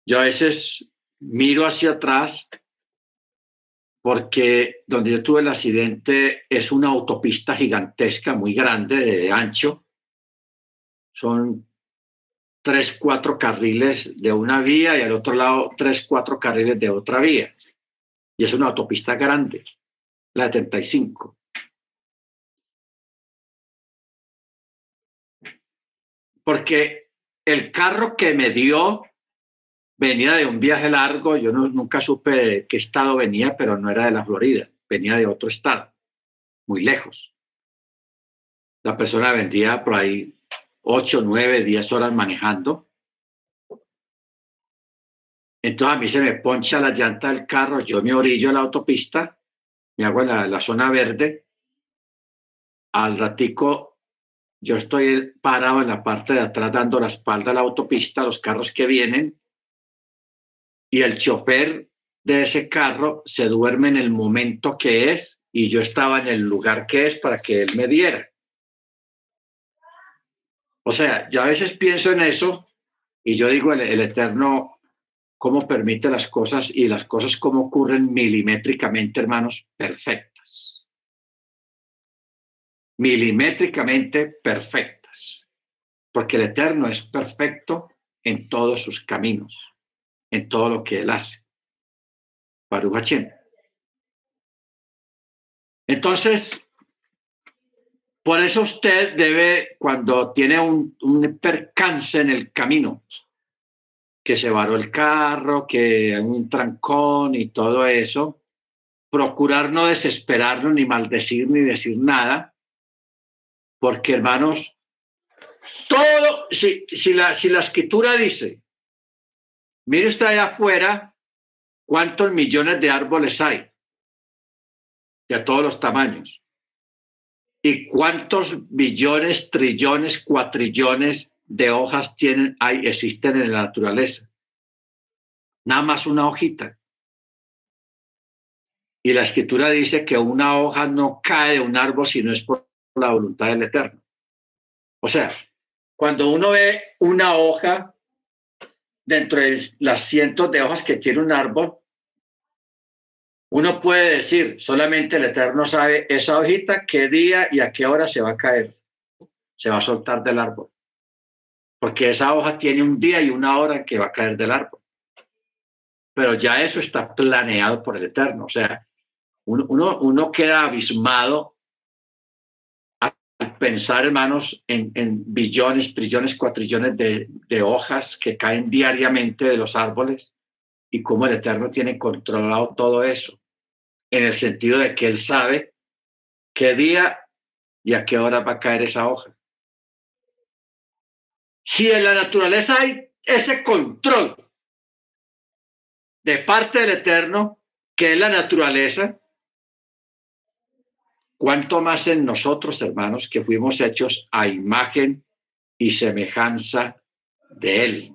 yo a veces miro hacia atrás porque donde yo tuve el accidente es una autopista gigantesca, muy grande, de ancho. Son tres, cuatro carriles de una vía y al otro lado tres, cuatro carriles de otra vía. Y es una autopista grande, la 75. Porque el carro que me dio venía de un viaje largo, yo nunca supe de qué estado venía, pero no era de la Florida, venía de otro estado, muy lejos. La persona vendía por ahí ocho, nueve, diez horas manejando. Entonces a mí se me poncha la llanta del carro, yo me orillo a la autopista, me hago en la, la zona verde. Al ratico yo estoy parado en la parte de atrás dando la espalda a la autopista, los carros que vienen, y el chofer de ese carro se duerme en el momento que es y yo estaba en el lugar que es para que él me diera. O sea, yo a veces pienso en eso y yo digo, el, Eterno, cómo permite las cosas y las cosas cómo ocurren milimétricamente, hermanos, perfectas. Milimétricamente perfectas. Porque el Eterno es perfecto en todos sus caminos en todo lo que él hace. Baruch Entonces, por eso usted debe, cuando tiene un, percance en el camino, que se varó el carro, que hay un trancón y todo eso, procurar no desesperarlo, ni maldecir, ni decir nada, porque hermanos, todo, si, si, la, si la escritura dice Mire usted allá afuera cuántos millones de árboles hay, de todos los tamaños, y cuántos billones, trillones, cuatrillones de hojas tienen, hay, existen en la naturaleza. Nada más una hojita. Y la escritura dice que una hoja no cae de un árbol si no es por la voluntad del Eterno. O sea, cuando uno ve una hoja dentro de las cientos de hojas que tiene un árbol, uno puede decir, solamente el Eterno sabe esa hojita, qué día y a qué hora se va a caer, se va a soltar del árbol. Porque esa hoja tiene un día y una hora que va a caer del árbol. Pero ya eso está planeado por el Eterno. O sea, uno, uno, uno queda abismado pensar, hermanos, en, en billones, trillones, cuatrillones de, de, hojas que caen diariamente de los árboles y cómo el Eterno tiene controlado todo eso, en el sentido de que Él sabe qué día y a qué hora va a caer esa hoja. Si en la naturaleza hay ese control de parte del Eterno, que es la naturaleza, cuánto más en nosotros, hermanos, que fuimos hechos a imagen y semejanza de Él.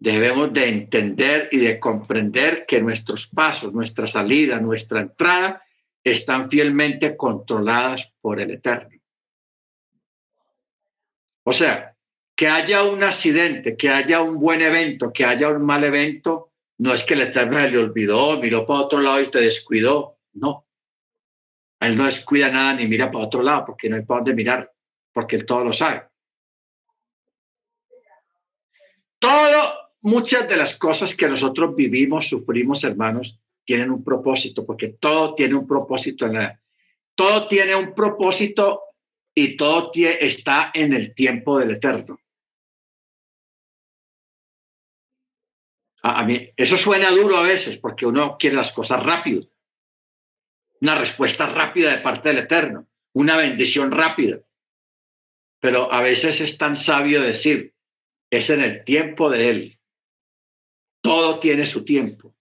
Debemos de entender y de comprender que nuestros pasos, nuestra salida, nuestra entrada están fielmente controladas por el Eterno. O sea, que haya un accidente, que haya un buen evento, que haya un mal evento, no es que el Eterno le olvidó, miró para otro lado y te descuidó. No, él no descuida nada ni mira para otro lado porque no hay para dónde mirar, porque él todo lo sabe. Todo, muchas de las cosas que nosotros vivimos, sufrimos, hermanos, tienen un propósito, porque todo tiene un propósito en la, todo tiene un propósito y todo está en el tiempo del eterno. A, a mí, eso suena duro a veces porque uno quiere las cosas rápido una respuesta rápida de parte del Eterno, una bendición rápida. Pero a veces es tan sabio decir, es en el tiempo de Él. Todo tiene su tiempo.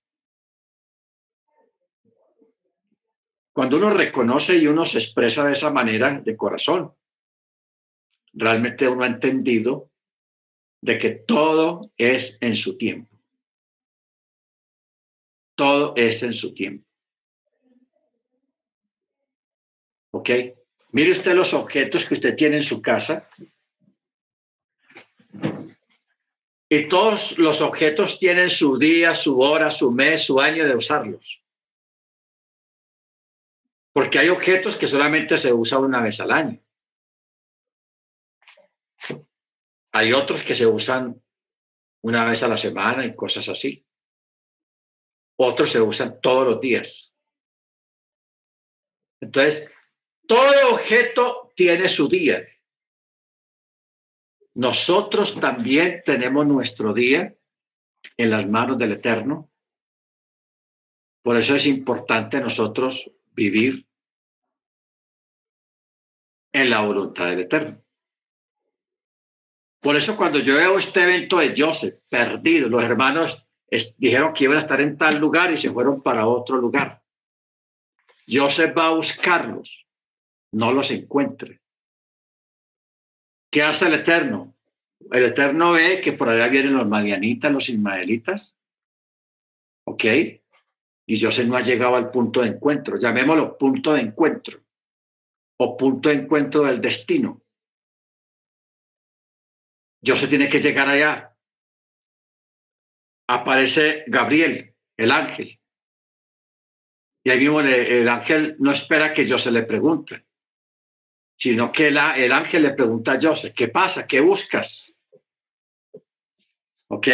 Cuando uno reconoce y uno se expresa de esa manera de corazón, realmente uno ha entendido de que todo es en su tiempo. Todo es en su tiempo. ¿Ok? Mire usted los objetos que usted tiene en su casa. Y todos los objetos tienen su día, su hora, su mes, su año de usarlos. Porque hay objetos que solamente se usan una vez al año. Hay otros que se usan una vez a la semana y cosas así. Otros se usan todos los días. Entonces, todo objeto tiene su día. Nosotros también tenemos nuestro día en las manos del Eterno. Por eso es importante nosotros vivir en la voluntad del Eterno. Por eso cuando yo veo este evento de Joseph perdido, los hermanos dijeron que iban a estar en tal lugar y se fueron para otro lugar. Joseph va a buscarlos, no los encuentre. ¿Qué hace el Eterno? El Eterno ve que por allá vienen los madianitas, los ismaelitas. ¿Ok? Y Joseph no ha llegado al punto de encuentro. Llamémoslo punto de encuentro o punto de encuentro del destino. Joseph tiene que llegar allá. Aparece Gabriel, el ángel. Y ahí mismo el, ángel no espera que Joseph le pregunte, sino que el ángel le pregunta a Joseph, ¿qué pasa? ¿Qué buscas? ¿Ok?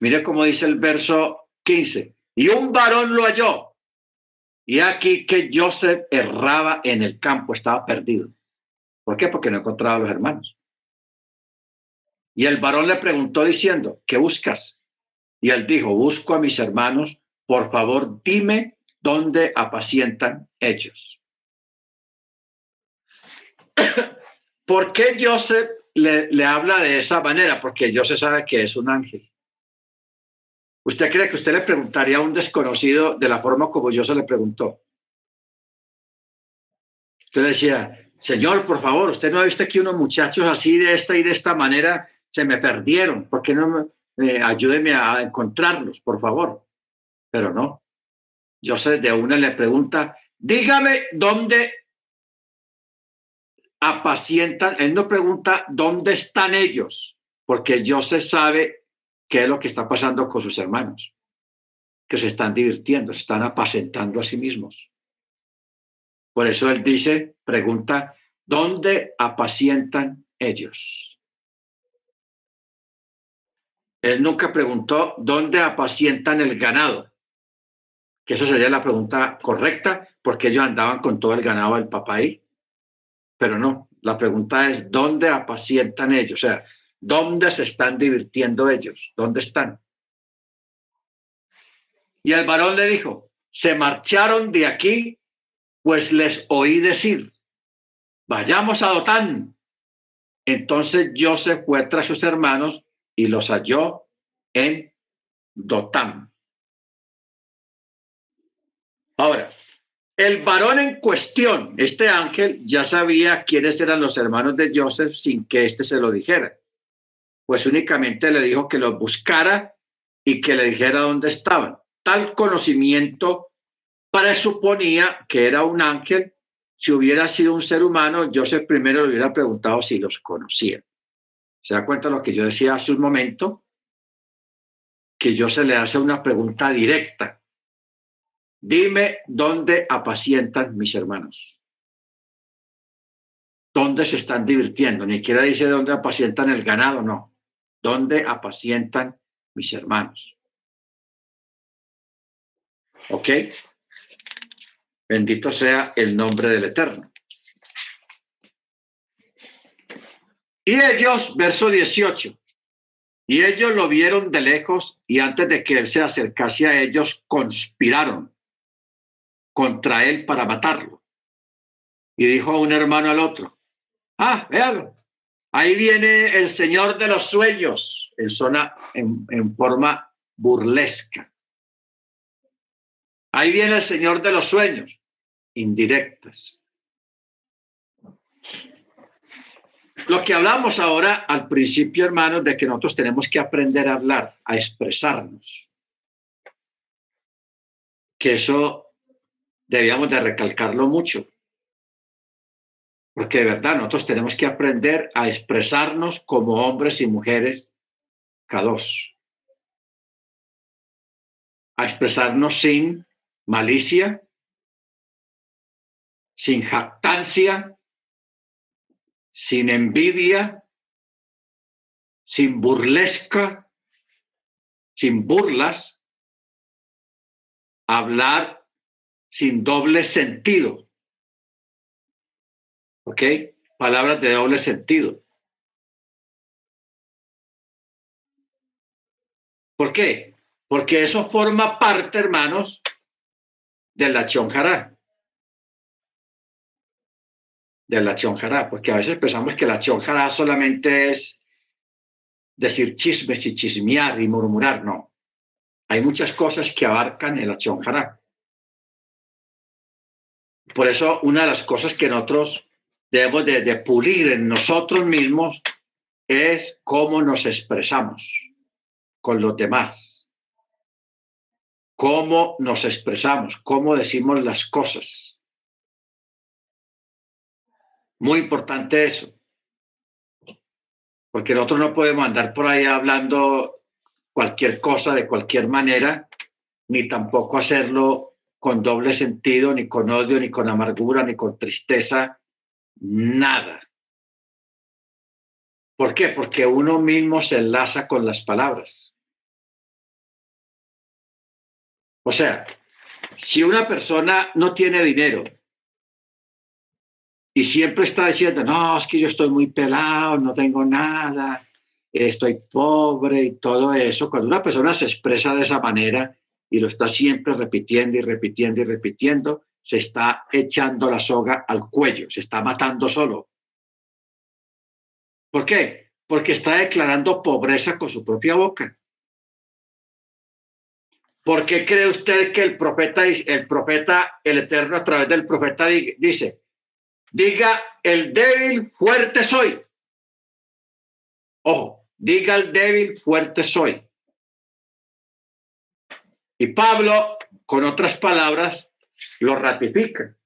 Mire cómo dice el verso 15. Y un varón lo halló. Y aquí que Joseph erraba en el campo, estaba perdido. ¿Por qué? Porque no encontraba a los hermanos. Y el varón le preguntó diciendo, ¿qué buscas? Y él dijo, busco a mis hermanos, por favor, dime dónde apacientan ellos. ¿Por qué Joseph le, habla de esa manera? Porque Joseph sabe que es un ángel. ¿Usted cree que usted le preguntaría a un desconocido de la forma como Joseph le preguntó? Usted decía, Señor, por favor, usted no ha visto aquí unos muchachos así de esta y de esta manera se me perdieron, ¿por qué no me, ayúdeme a encontrarlos, por favor? Pero no. Sé, de una le pregunta, dígame dónde apacientan, él no pregunta dónde están ellos, porque se sabe qué es lo que está pasando con sus hermanos, que se están divirtiendo, se están apacentando a sí mismos. Por eso él dice, pregunta, ¿dónde apacientan ellos? Él nunca preguntó dónde apacientan el ganado, que eso sería la pregunta correcta, porque ellos andaban con todo el ganado del papá ahí. Pero no, la pregunta es dónde apacientan ellos, o sea, dónde se están divirtiendo ellos, dónde están. Y el varón le dijo, se marcharon de aquí, pues les oí decir, vayamos a Dotán. Entonces Joseph fue tras sus hermanos y los halló en Dotam. Ahora, el varón en cuestión, este ángel, ya sabía quiénes eran los hermanos de Joseph sin que éste se lo dijera. Pues únicamente le dijo que los buscara y que le dijera dónde estaban. Tal conocimiento presuponía que era un ángel. Si hubiera sido un ser humano, Joseph primero le hubiera preguntado si los conocía. ¿Se da cuenta lo que yo decía hace un momento? Que yo le hace una pregunta directa. Dime dónde apacientan mis hermanos. ¿Dónde se están divirtiendo? Ni siquiera dice dónde apacientan el ganado, no. ¿Dónde apacientan mis hermanos? ¿Ok? Bendito sea el nombre del Eterno. Y ellos, verso 18, y ellos lo vieron de lejos y antes de que él se acercase a ellos, conspiraron contra él para matarlo. Y dijo a un hermano al otro, ah, véalo, ahí viene el Señor de los sueños, en, zona, en, en forma burlesca. Ahí viene el Señor de los sueños, indirectas. Lo que hablamos ahora al principio, hermanos, de que nosotros tenemos que aprender a hablar, a expresarnos. Que eso debíamos de recalcarlo mucho. Porque de verdad nosotros tenemos que aprender a expresarnos como hombres y mujeres cada dos. A expresarnos sin malicia, sin jactancia, sin envidia, sin burlesca, sin burlas, hablar sin doble sentido. ¿Ok? Palabras de doble sentido. ¿Por qué? Porque eso forma parte, hermanos, de la chonjara. De la chonjara, porque a veces pensamos que la chonjara solamente es decir chismes y chismear y murmurar, no. Hay muchas cosas que abarcan el chonjara. Por eso, una de las cosas que nosotros debemos de, pulir en nosotros mismos es cómo nos expresamos con los demás cómo nos expresamos, cómo decimos las cosas. Muy importante eso, porque nosotros no podemos andar por ahí hablando cualquier cosa de cualquier manera, ni tampoco hacerlo con doble sentido, ni con odio, ni con amargura, ni con tristeza, nada. ¿Por qué? Porque uno mismo se enlaza con las palabras. O sea, si una persona no tiene dinero y siempre está diciendo, no, es que yo estoy muy pelado, no tengo nada, estoy pobre y todo eso, cuando una persona se expresa de esa manera y lo está siempre repitiendo y repitiendo y repitiendo, se está echando la soga al cuello, se está matando solo. ¿Por qué? Porque está declarando pobreza con su propia boca. ¿Por qué cree usted que el profeta, el profeta, el Eterno a través del profeta dice, diga el débil, fuerte soy? Ojo, diga el débil, fuerte soy. Y Pablo, con otras palabras, lo ratifica.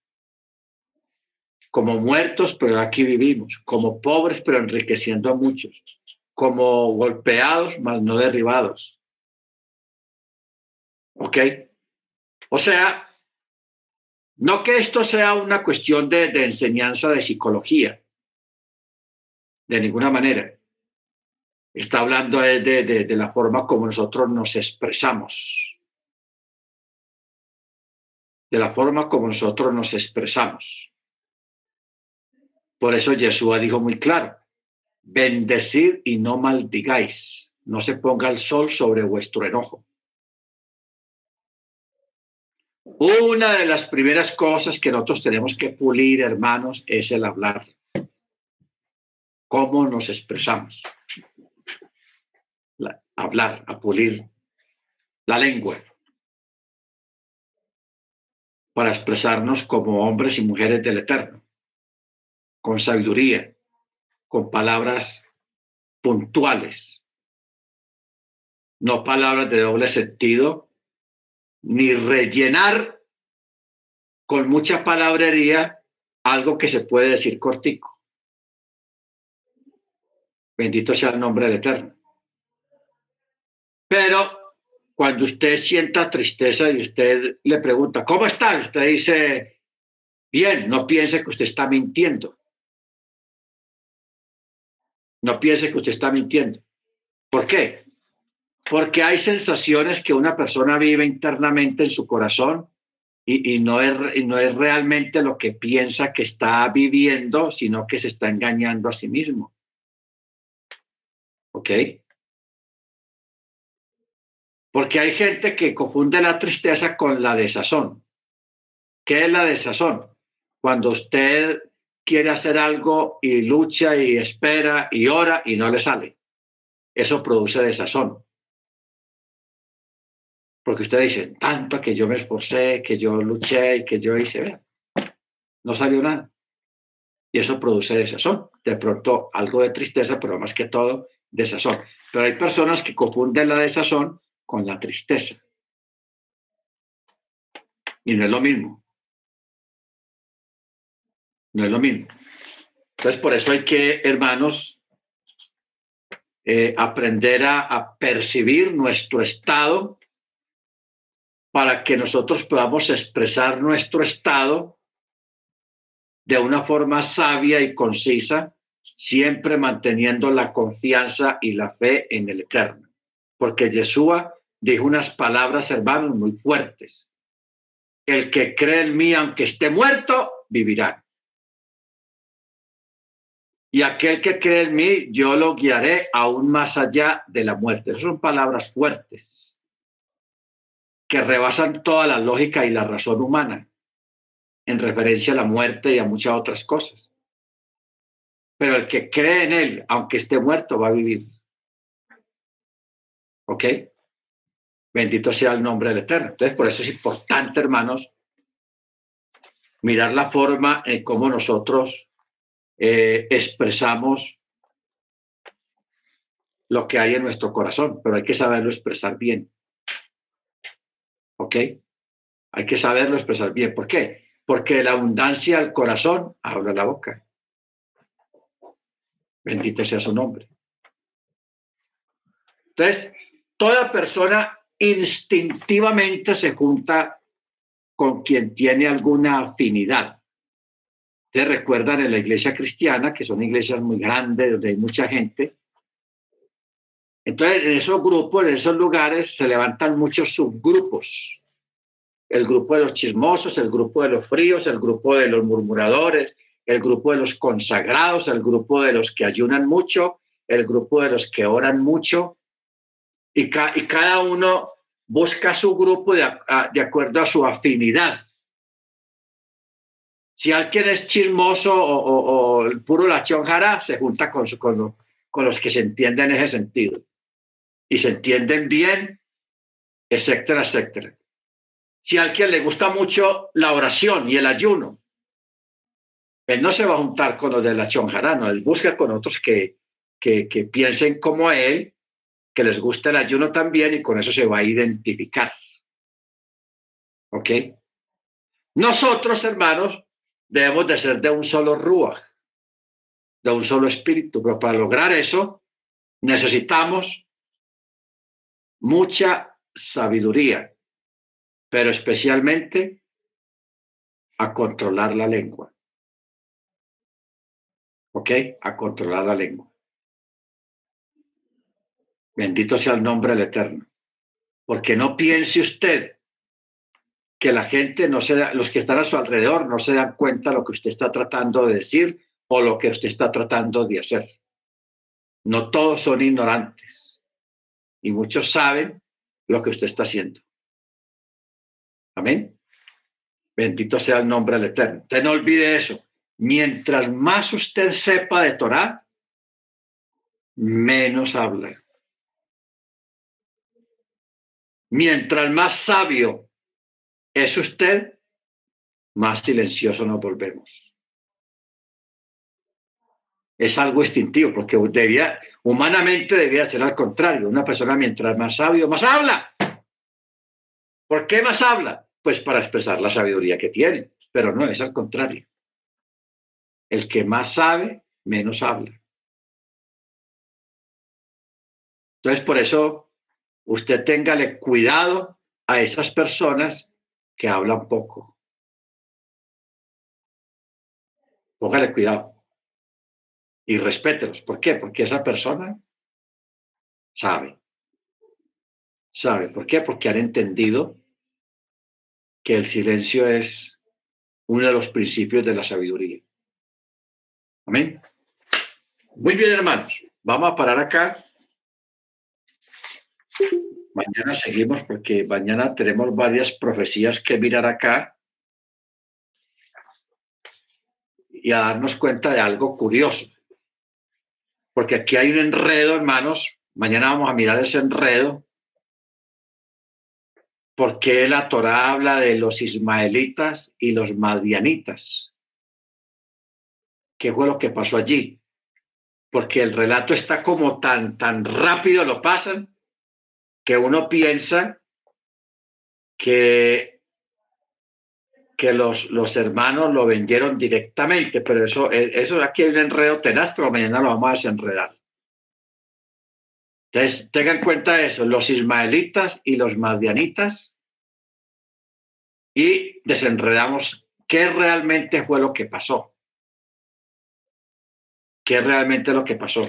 Como muertos, pero aquí vivimos. Como pobres, pero enriqueciendo a muchos. Como golpeados, mas no derribados ¿Ok? O sea, no que esto sea una cuestión de, enseñanza de psicología, de ninguna manera. Está hablando de, la forma como nosotros nos expresamos, de la forma como nosotros nos expresamos. Por eso Yeshua dijo muy claro, bendecid y no maldigáis, no se ponga el sol sobre vuestro enojo. Una de las primeras cosas que nosotros tenemos que pulir, hermanos, es el hablar. ¿Cómo nos expresamos? hablar, a pulir la lengua para expresarnos como hombres y mujeres del Eterno, con sabiduría, con palabras puntuales, no palabras de doble sentido ni rellenar con mucha palabrería algo que se puede decir cortico. Bendito sea el nombre del Eterno. Pero cuando usted sienta tristeza y usted le pregunta, ¿cómo está? Usted dice, bien, no piense que usted está mintiendo. No piense que usted está mintiendo. ¿Por qué? porque hay sensaciones que una persona vive internamente en su corazón y, no es, no es realmente lo que piensa que está viviendo, sino que se está engañando a sí mismo. ¿Ok? Porque hay gente que confunde la tristeza con la desazón. ¿Qué es la desazón? Cuando usted quiere hacer algo y lucha y espera y ora y no le sale. Eso produce desazón. Porque usted dice, tanto que yo me esforcé, que yo luché y que yo hice, no salió nada. Y eso produce desazón. De pronto algo de tristeza, pero más que todo desazón. Pero hay personas que confunden la desazón con la tristeza. Y no es lo mismo. No es lo mismo. Entonces, por eso hay que, hermanos, eh, aprender a percibir nuestro estado para que nosotros podamos expresar nuestro estado de una forma sabia y concisa, siempre manteniendo la confianza y la fe en el Eterno. Porque Yeshua dijo unas palabras, hermanos, muy fuertes. El que cree en mí, aunque esté muerto, vivirá. Y aquel que cree en mí, yo lo guiaré aún más allá de la muerte. Esas son palabras fuertes que rebasan toda la lógica y la razón humana en referencia a la muerte y a muchas otras cosas. Pero el que cree en él, aunque esté muerto, va a vivir. ¿Ok? Bendito sea el nombre del Eterno. Entonces, por eso es importante, hermanos, mirar la forma en cómo nosotros eh, expresamos lo que hay en nuestro corazón, pero hay que saberlo expresar bien. ¿Ok? Hay que saberlo expresar bien. ¿Por qué? Porque la abundancia del corazón habla la boca. Bendito sea su nombre. Entonces, toda persona instintivamente se junta con quien tiene alguna afinidad. Te recuerdan en la iglesia cristiana, que son iglesias muy grandes, donde hay mucha gente. Entonces, en esos grupos, en esos lugares, se levantan muchos subgrupos. El grupo de los chismosos, el grupo de los fríos, el grupo de los murmuradores, el grupo de los consagrados, el grupo de los que ayunan mucho, el grupo de los que oran mucho. Y, y cada uno busca su grupo de, de acuerdo a su afinidad. Si alguien es chismoso o, el puro lachón jara, se junta con, con, con los que se entienden en ese sentido. Y se entienden bien, etcétera, etcétera. Si a alguien le gusta mucho la oración y el ayuno, él no se va a juntar con los de la no, él busca con otros que, que, que piensen como él, que les gusta el ayuno también y con eso se va a identificar. ¿Ok? Nosotros, hermanos, debemos de ser de un solo ruach, de un solo espíritu, pero para lograr eso necesitamos mucha sabiduría, pero especialmente a controlar la lengua. ¿Ok? A controlar la lengua. Bendito sea el nombre del Eterno. Porque no piense usted que la gente no se da, los que están a su alrededor no se dan cuenta de lo que usted está tratando de decir o lo que usted está tratando de hacer. No todos son ignorantes y muchos saben lo que usted está haciendo. Amén. Bendito sea el nombre del Eterno. Usted no olvide eso. Mientras más usted sepa de Torah, menos habla. Mientras más sabio es usted, más silencioso nos volvemos. Es algo instintivo, porque debía, humanamente debía ser al contrario. Una persona mientras más sabio, más habla. ¿Por qué más habla? Pues para expresar la sabiduría que tiene, pero no es al contrario. El que más sabe, menos habla. Entonces, por eso, usted téngale cuidado a esas personas que hablan poco. Póngale cuidado y respételos. ¿Por qué? Porque esa persona sabe. Sabe. ¿Por qué? Porque han entendido que el silencio es uno de los principios de la sabiduría. Amén. Muy bien, hermanos. Vamos a parar acá. Mañana seguimos porque mañana tenemos varias profecías que mirar acá y a darnos cuenta de algo curioso. Porque aquí hay un enredo, hermanos. Mañana vamos a mirar ese enredo. Porque la Torah habla de los ismaelitas y los madianitas? ¿Qué fue lo que pasó allí? Porque el relato está como tan, tan rápido, lo pasan, que uno piensa que, que los, los hermanos lo vendieron directamente, pero eso, eso aquí hay un enredo tenaz, pero mañana lo vamos a desenredar. Entonces, tengan en cuenta eso, los ismaelitas y los madianitas, y desenredamos qué realmente fue lo que pasó. qué es realmente lo que pasó.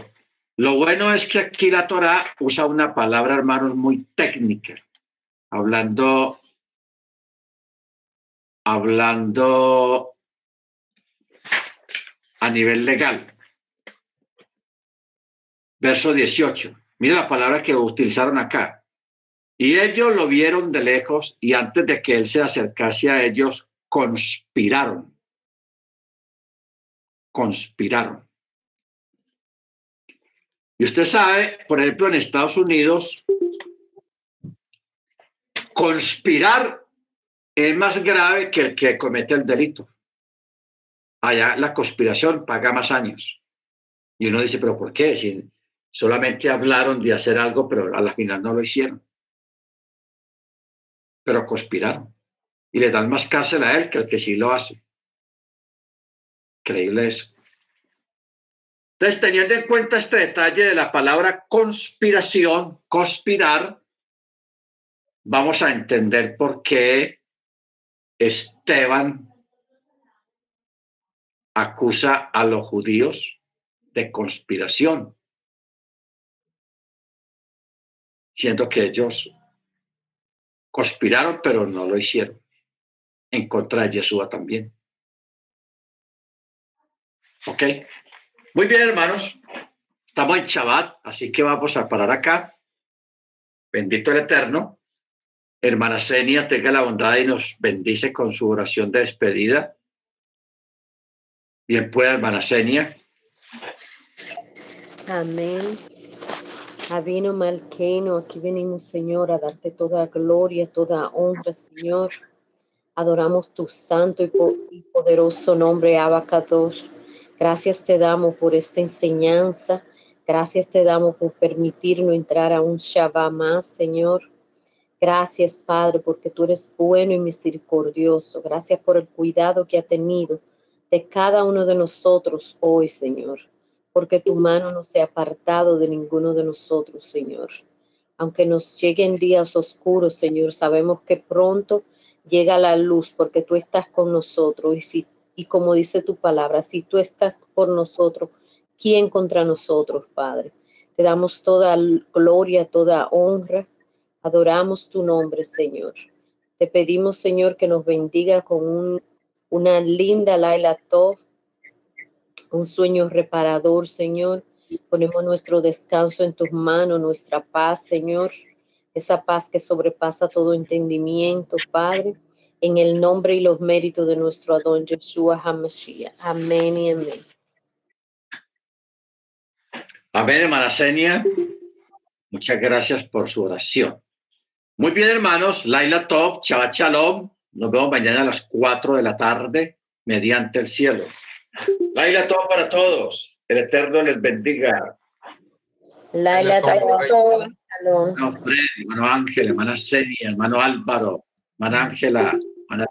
Lo bueno es que aquí la Torah usa una palabra, hermanos, muy técnica, hablando, hablando a nivel legal. Verso 18. Mira la palabra que utilizaron acá. Y ellos lo vieron de lejos y antes de que él se acercase a ellos, conspiraron. Conspiraron. Y usted sabe, por ejemplo, en Estados Unidos, conspirar es más grave que el que comete el delito. Allá la conspiración paga más años. Y uno dice, pero ¿por qué? Si solamente hablaron de hacer algo, pero a la final no lo hicieron. Pero conspiraron. Y le dan más cárcel a él que al que sí lo hace. Creíble eso. Entonces, teniendo en cuenta este detalle de la palabra conspiración, conspirar, vamos a entender por qué Esteban acusa a los judíos de conspiración, siendo que ellos conspiraron, pero no lo hicieron, en contra de Yeshua también. ¿Ok? Muy bien, hermanos. Estamos en Shabbat, así que vamos a parar acá. Bendito el Eterno. Hermana Senia, tenga la bondad y nos bendice con su oración de despedida. Bien pueda, hermana Senia. Amén. Avino Malqueno, aquí venimos, Señor, a darte toda gloria, toda honra, Señor. Adoramos tu santo y poderoso nombre, Abacados. Gracias te damos por esta enseñanza. Gracias te damos por permitirnos entrar a un Shabbat más, Señor. Gracias, Padre, porque tú eres bueno y misericordioso. Gracias por el cuidado que ha tenido de cada uno de nosotros hoy, Señor. Porque tu mano no se ha apartado de ninguno de nosotros, Señor. Aunque nos lleguen días oscuros, Señor, sabemos que pronto llega la luz porque tú estás con nosotros. Y si y como dice tu palabra, si tú estás por nosotros, ¿quién contra nosotros, Padre? Te damos toda gloria, toda honra. Adoramos tu nombre, Señor. Te pedimos, Señor, que nos bendiga con un, una linda Laila Tov, un sueño reparador, Señor. Ponemos nuestro descanso en tus manos, nuestra paz, Señor. Esa paz que sobrepasa todo entendimiento, Padre en el nombre y los méritos de nuestro Adón Yeshua HaMashiach. Amén y amén. Amén, hermana Senia. Muchas gracias por su oración. Muy bien, hermanos. Laila Top, Shabbat Shalom. Nos vemos mañana a las 4 de la tarde mediante el cielo. Laila Top para todos. El Eterno les bendiga. Laila Top. Hermano Fred, hermano Ángel, hermana Senia, hermano Álvaro, hermana Ángela.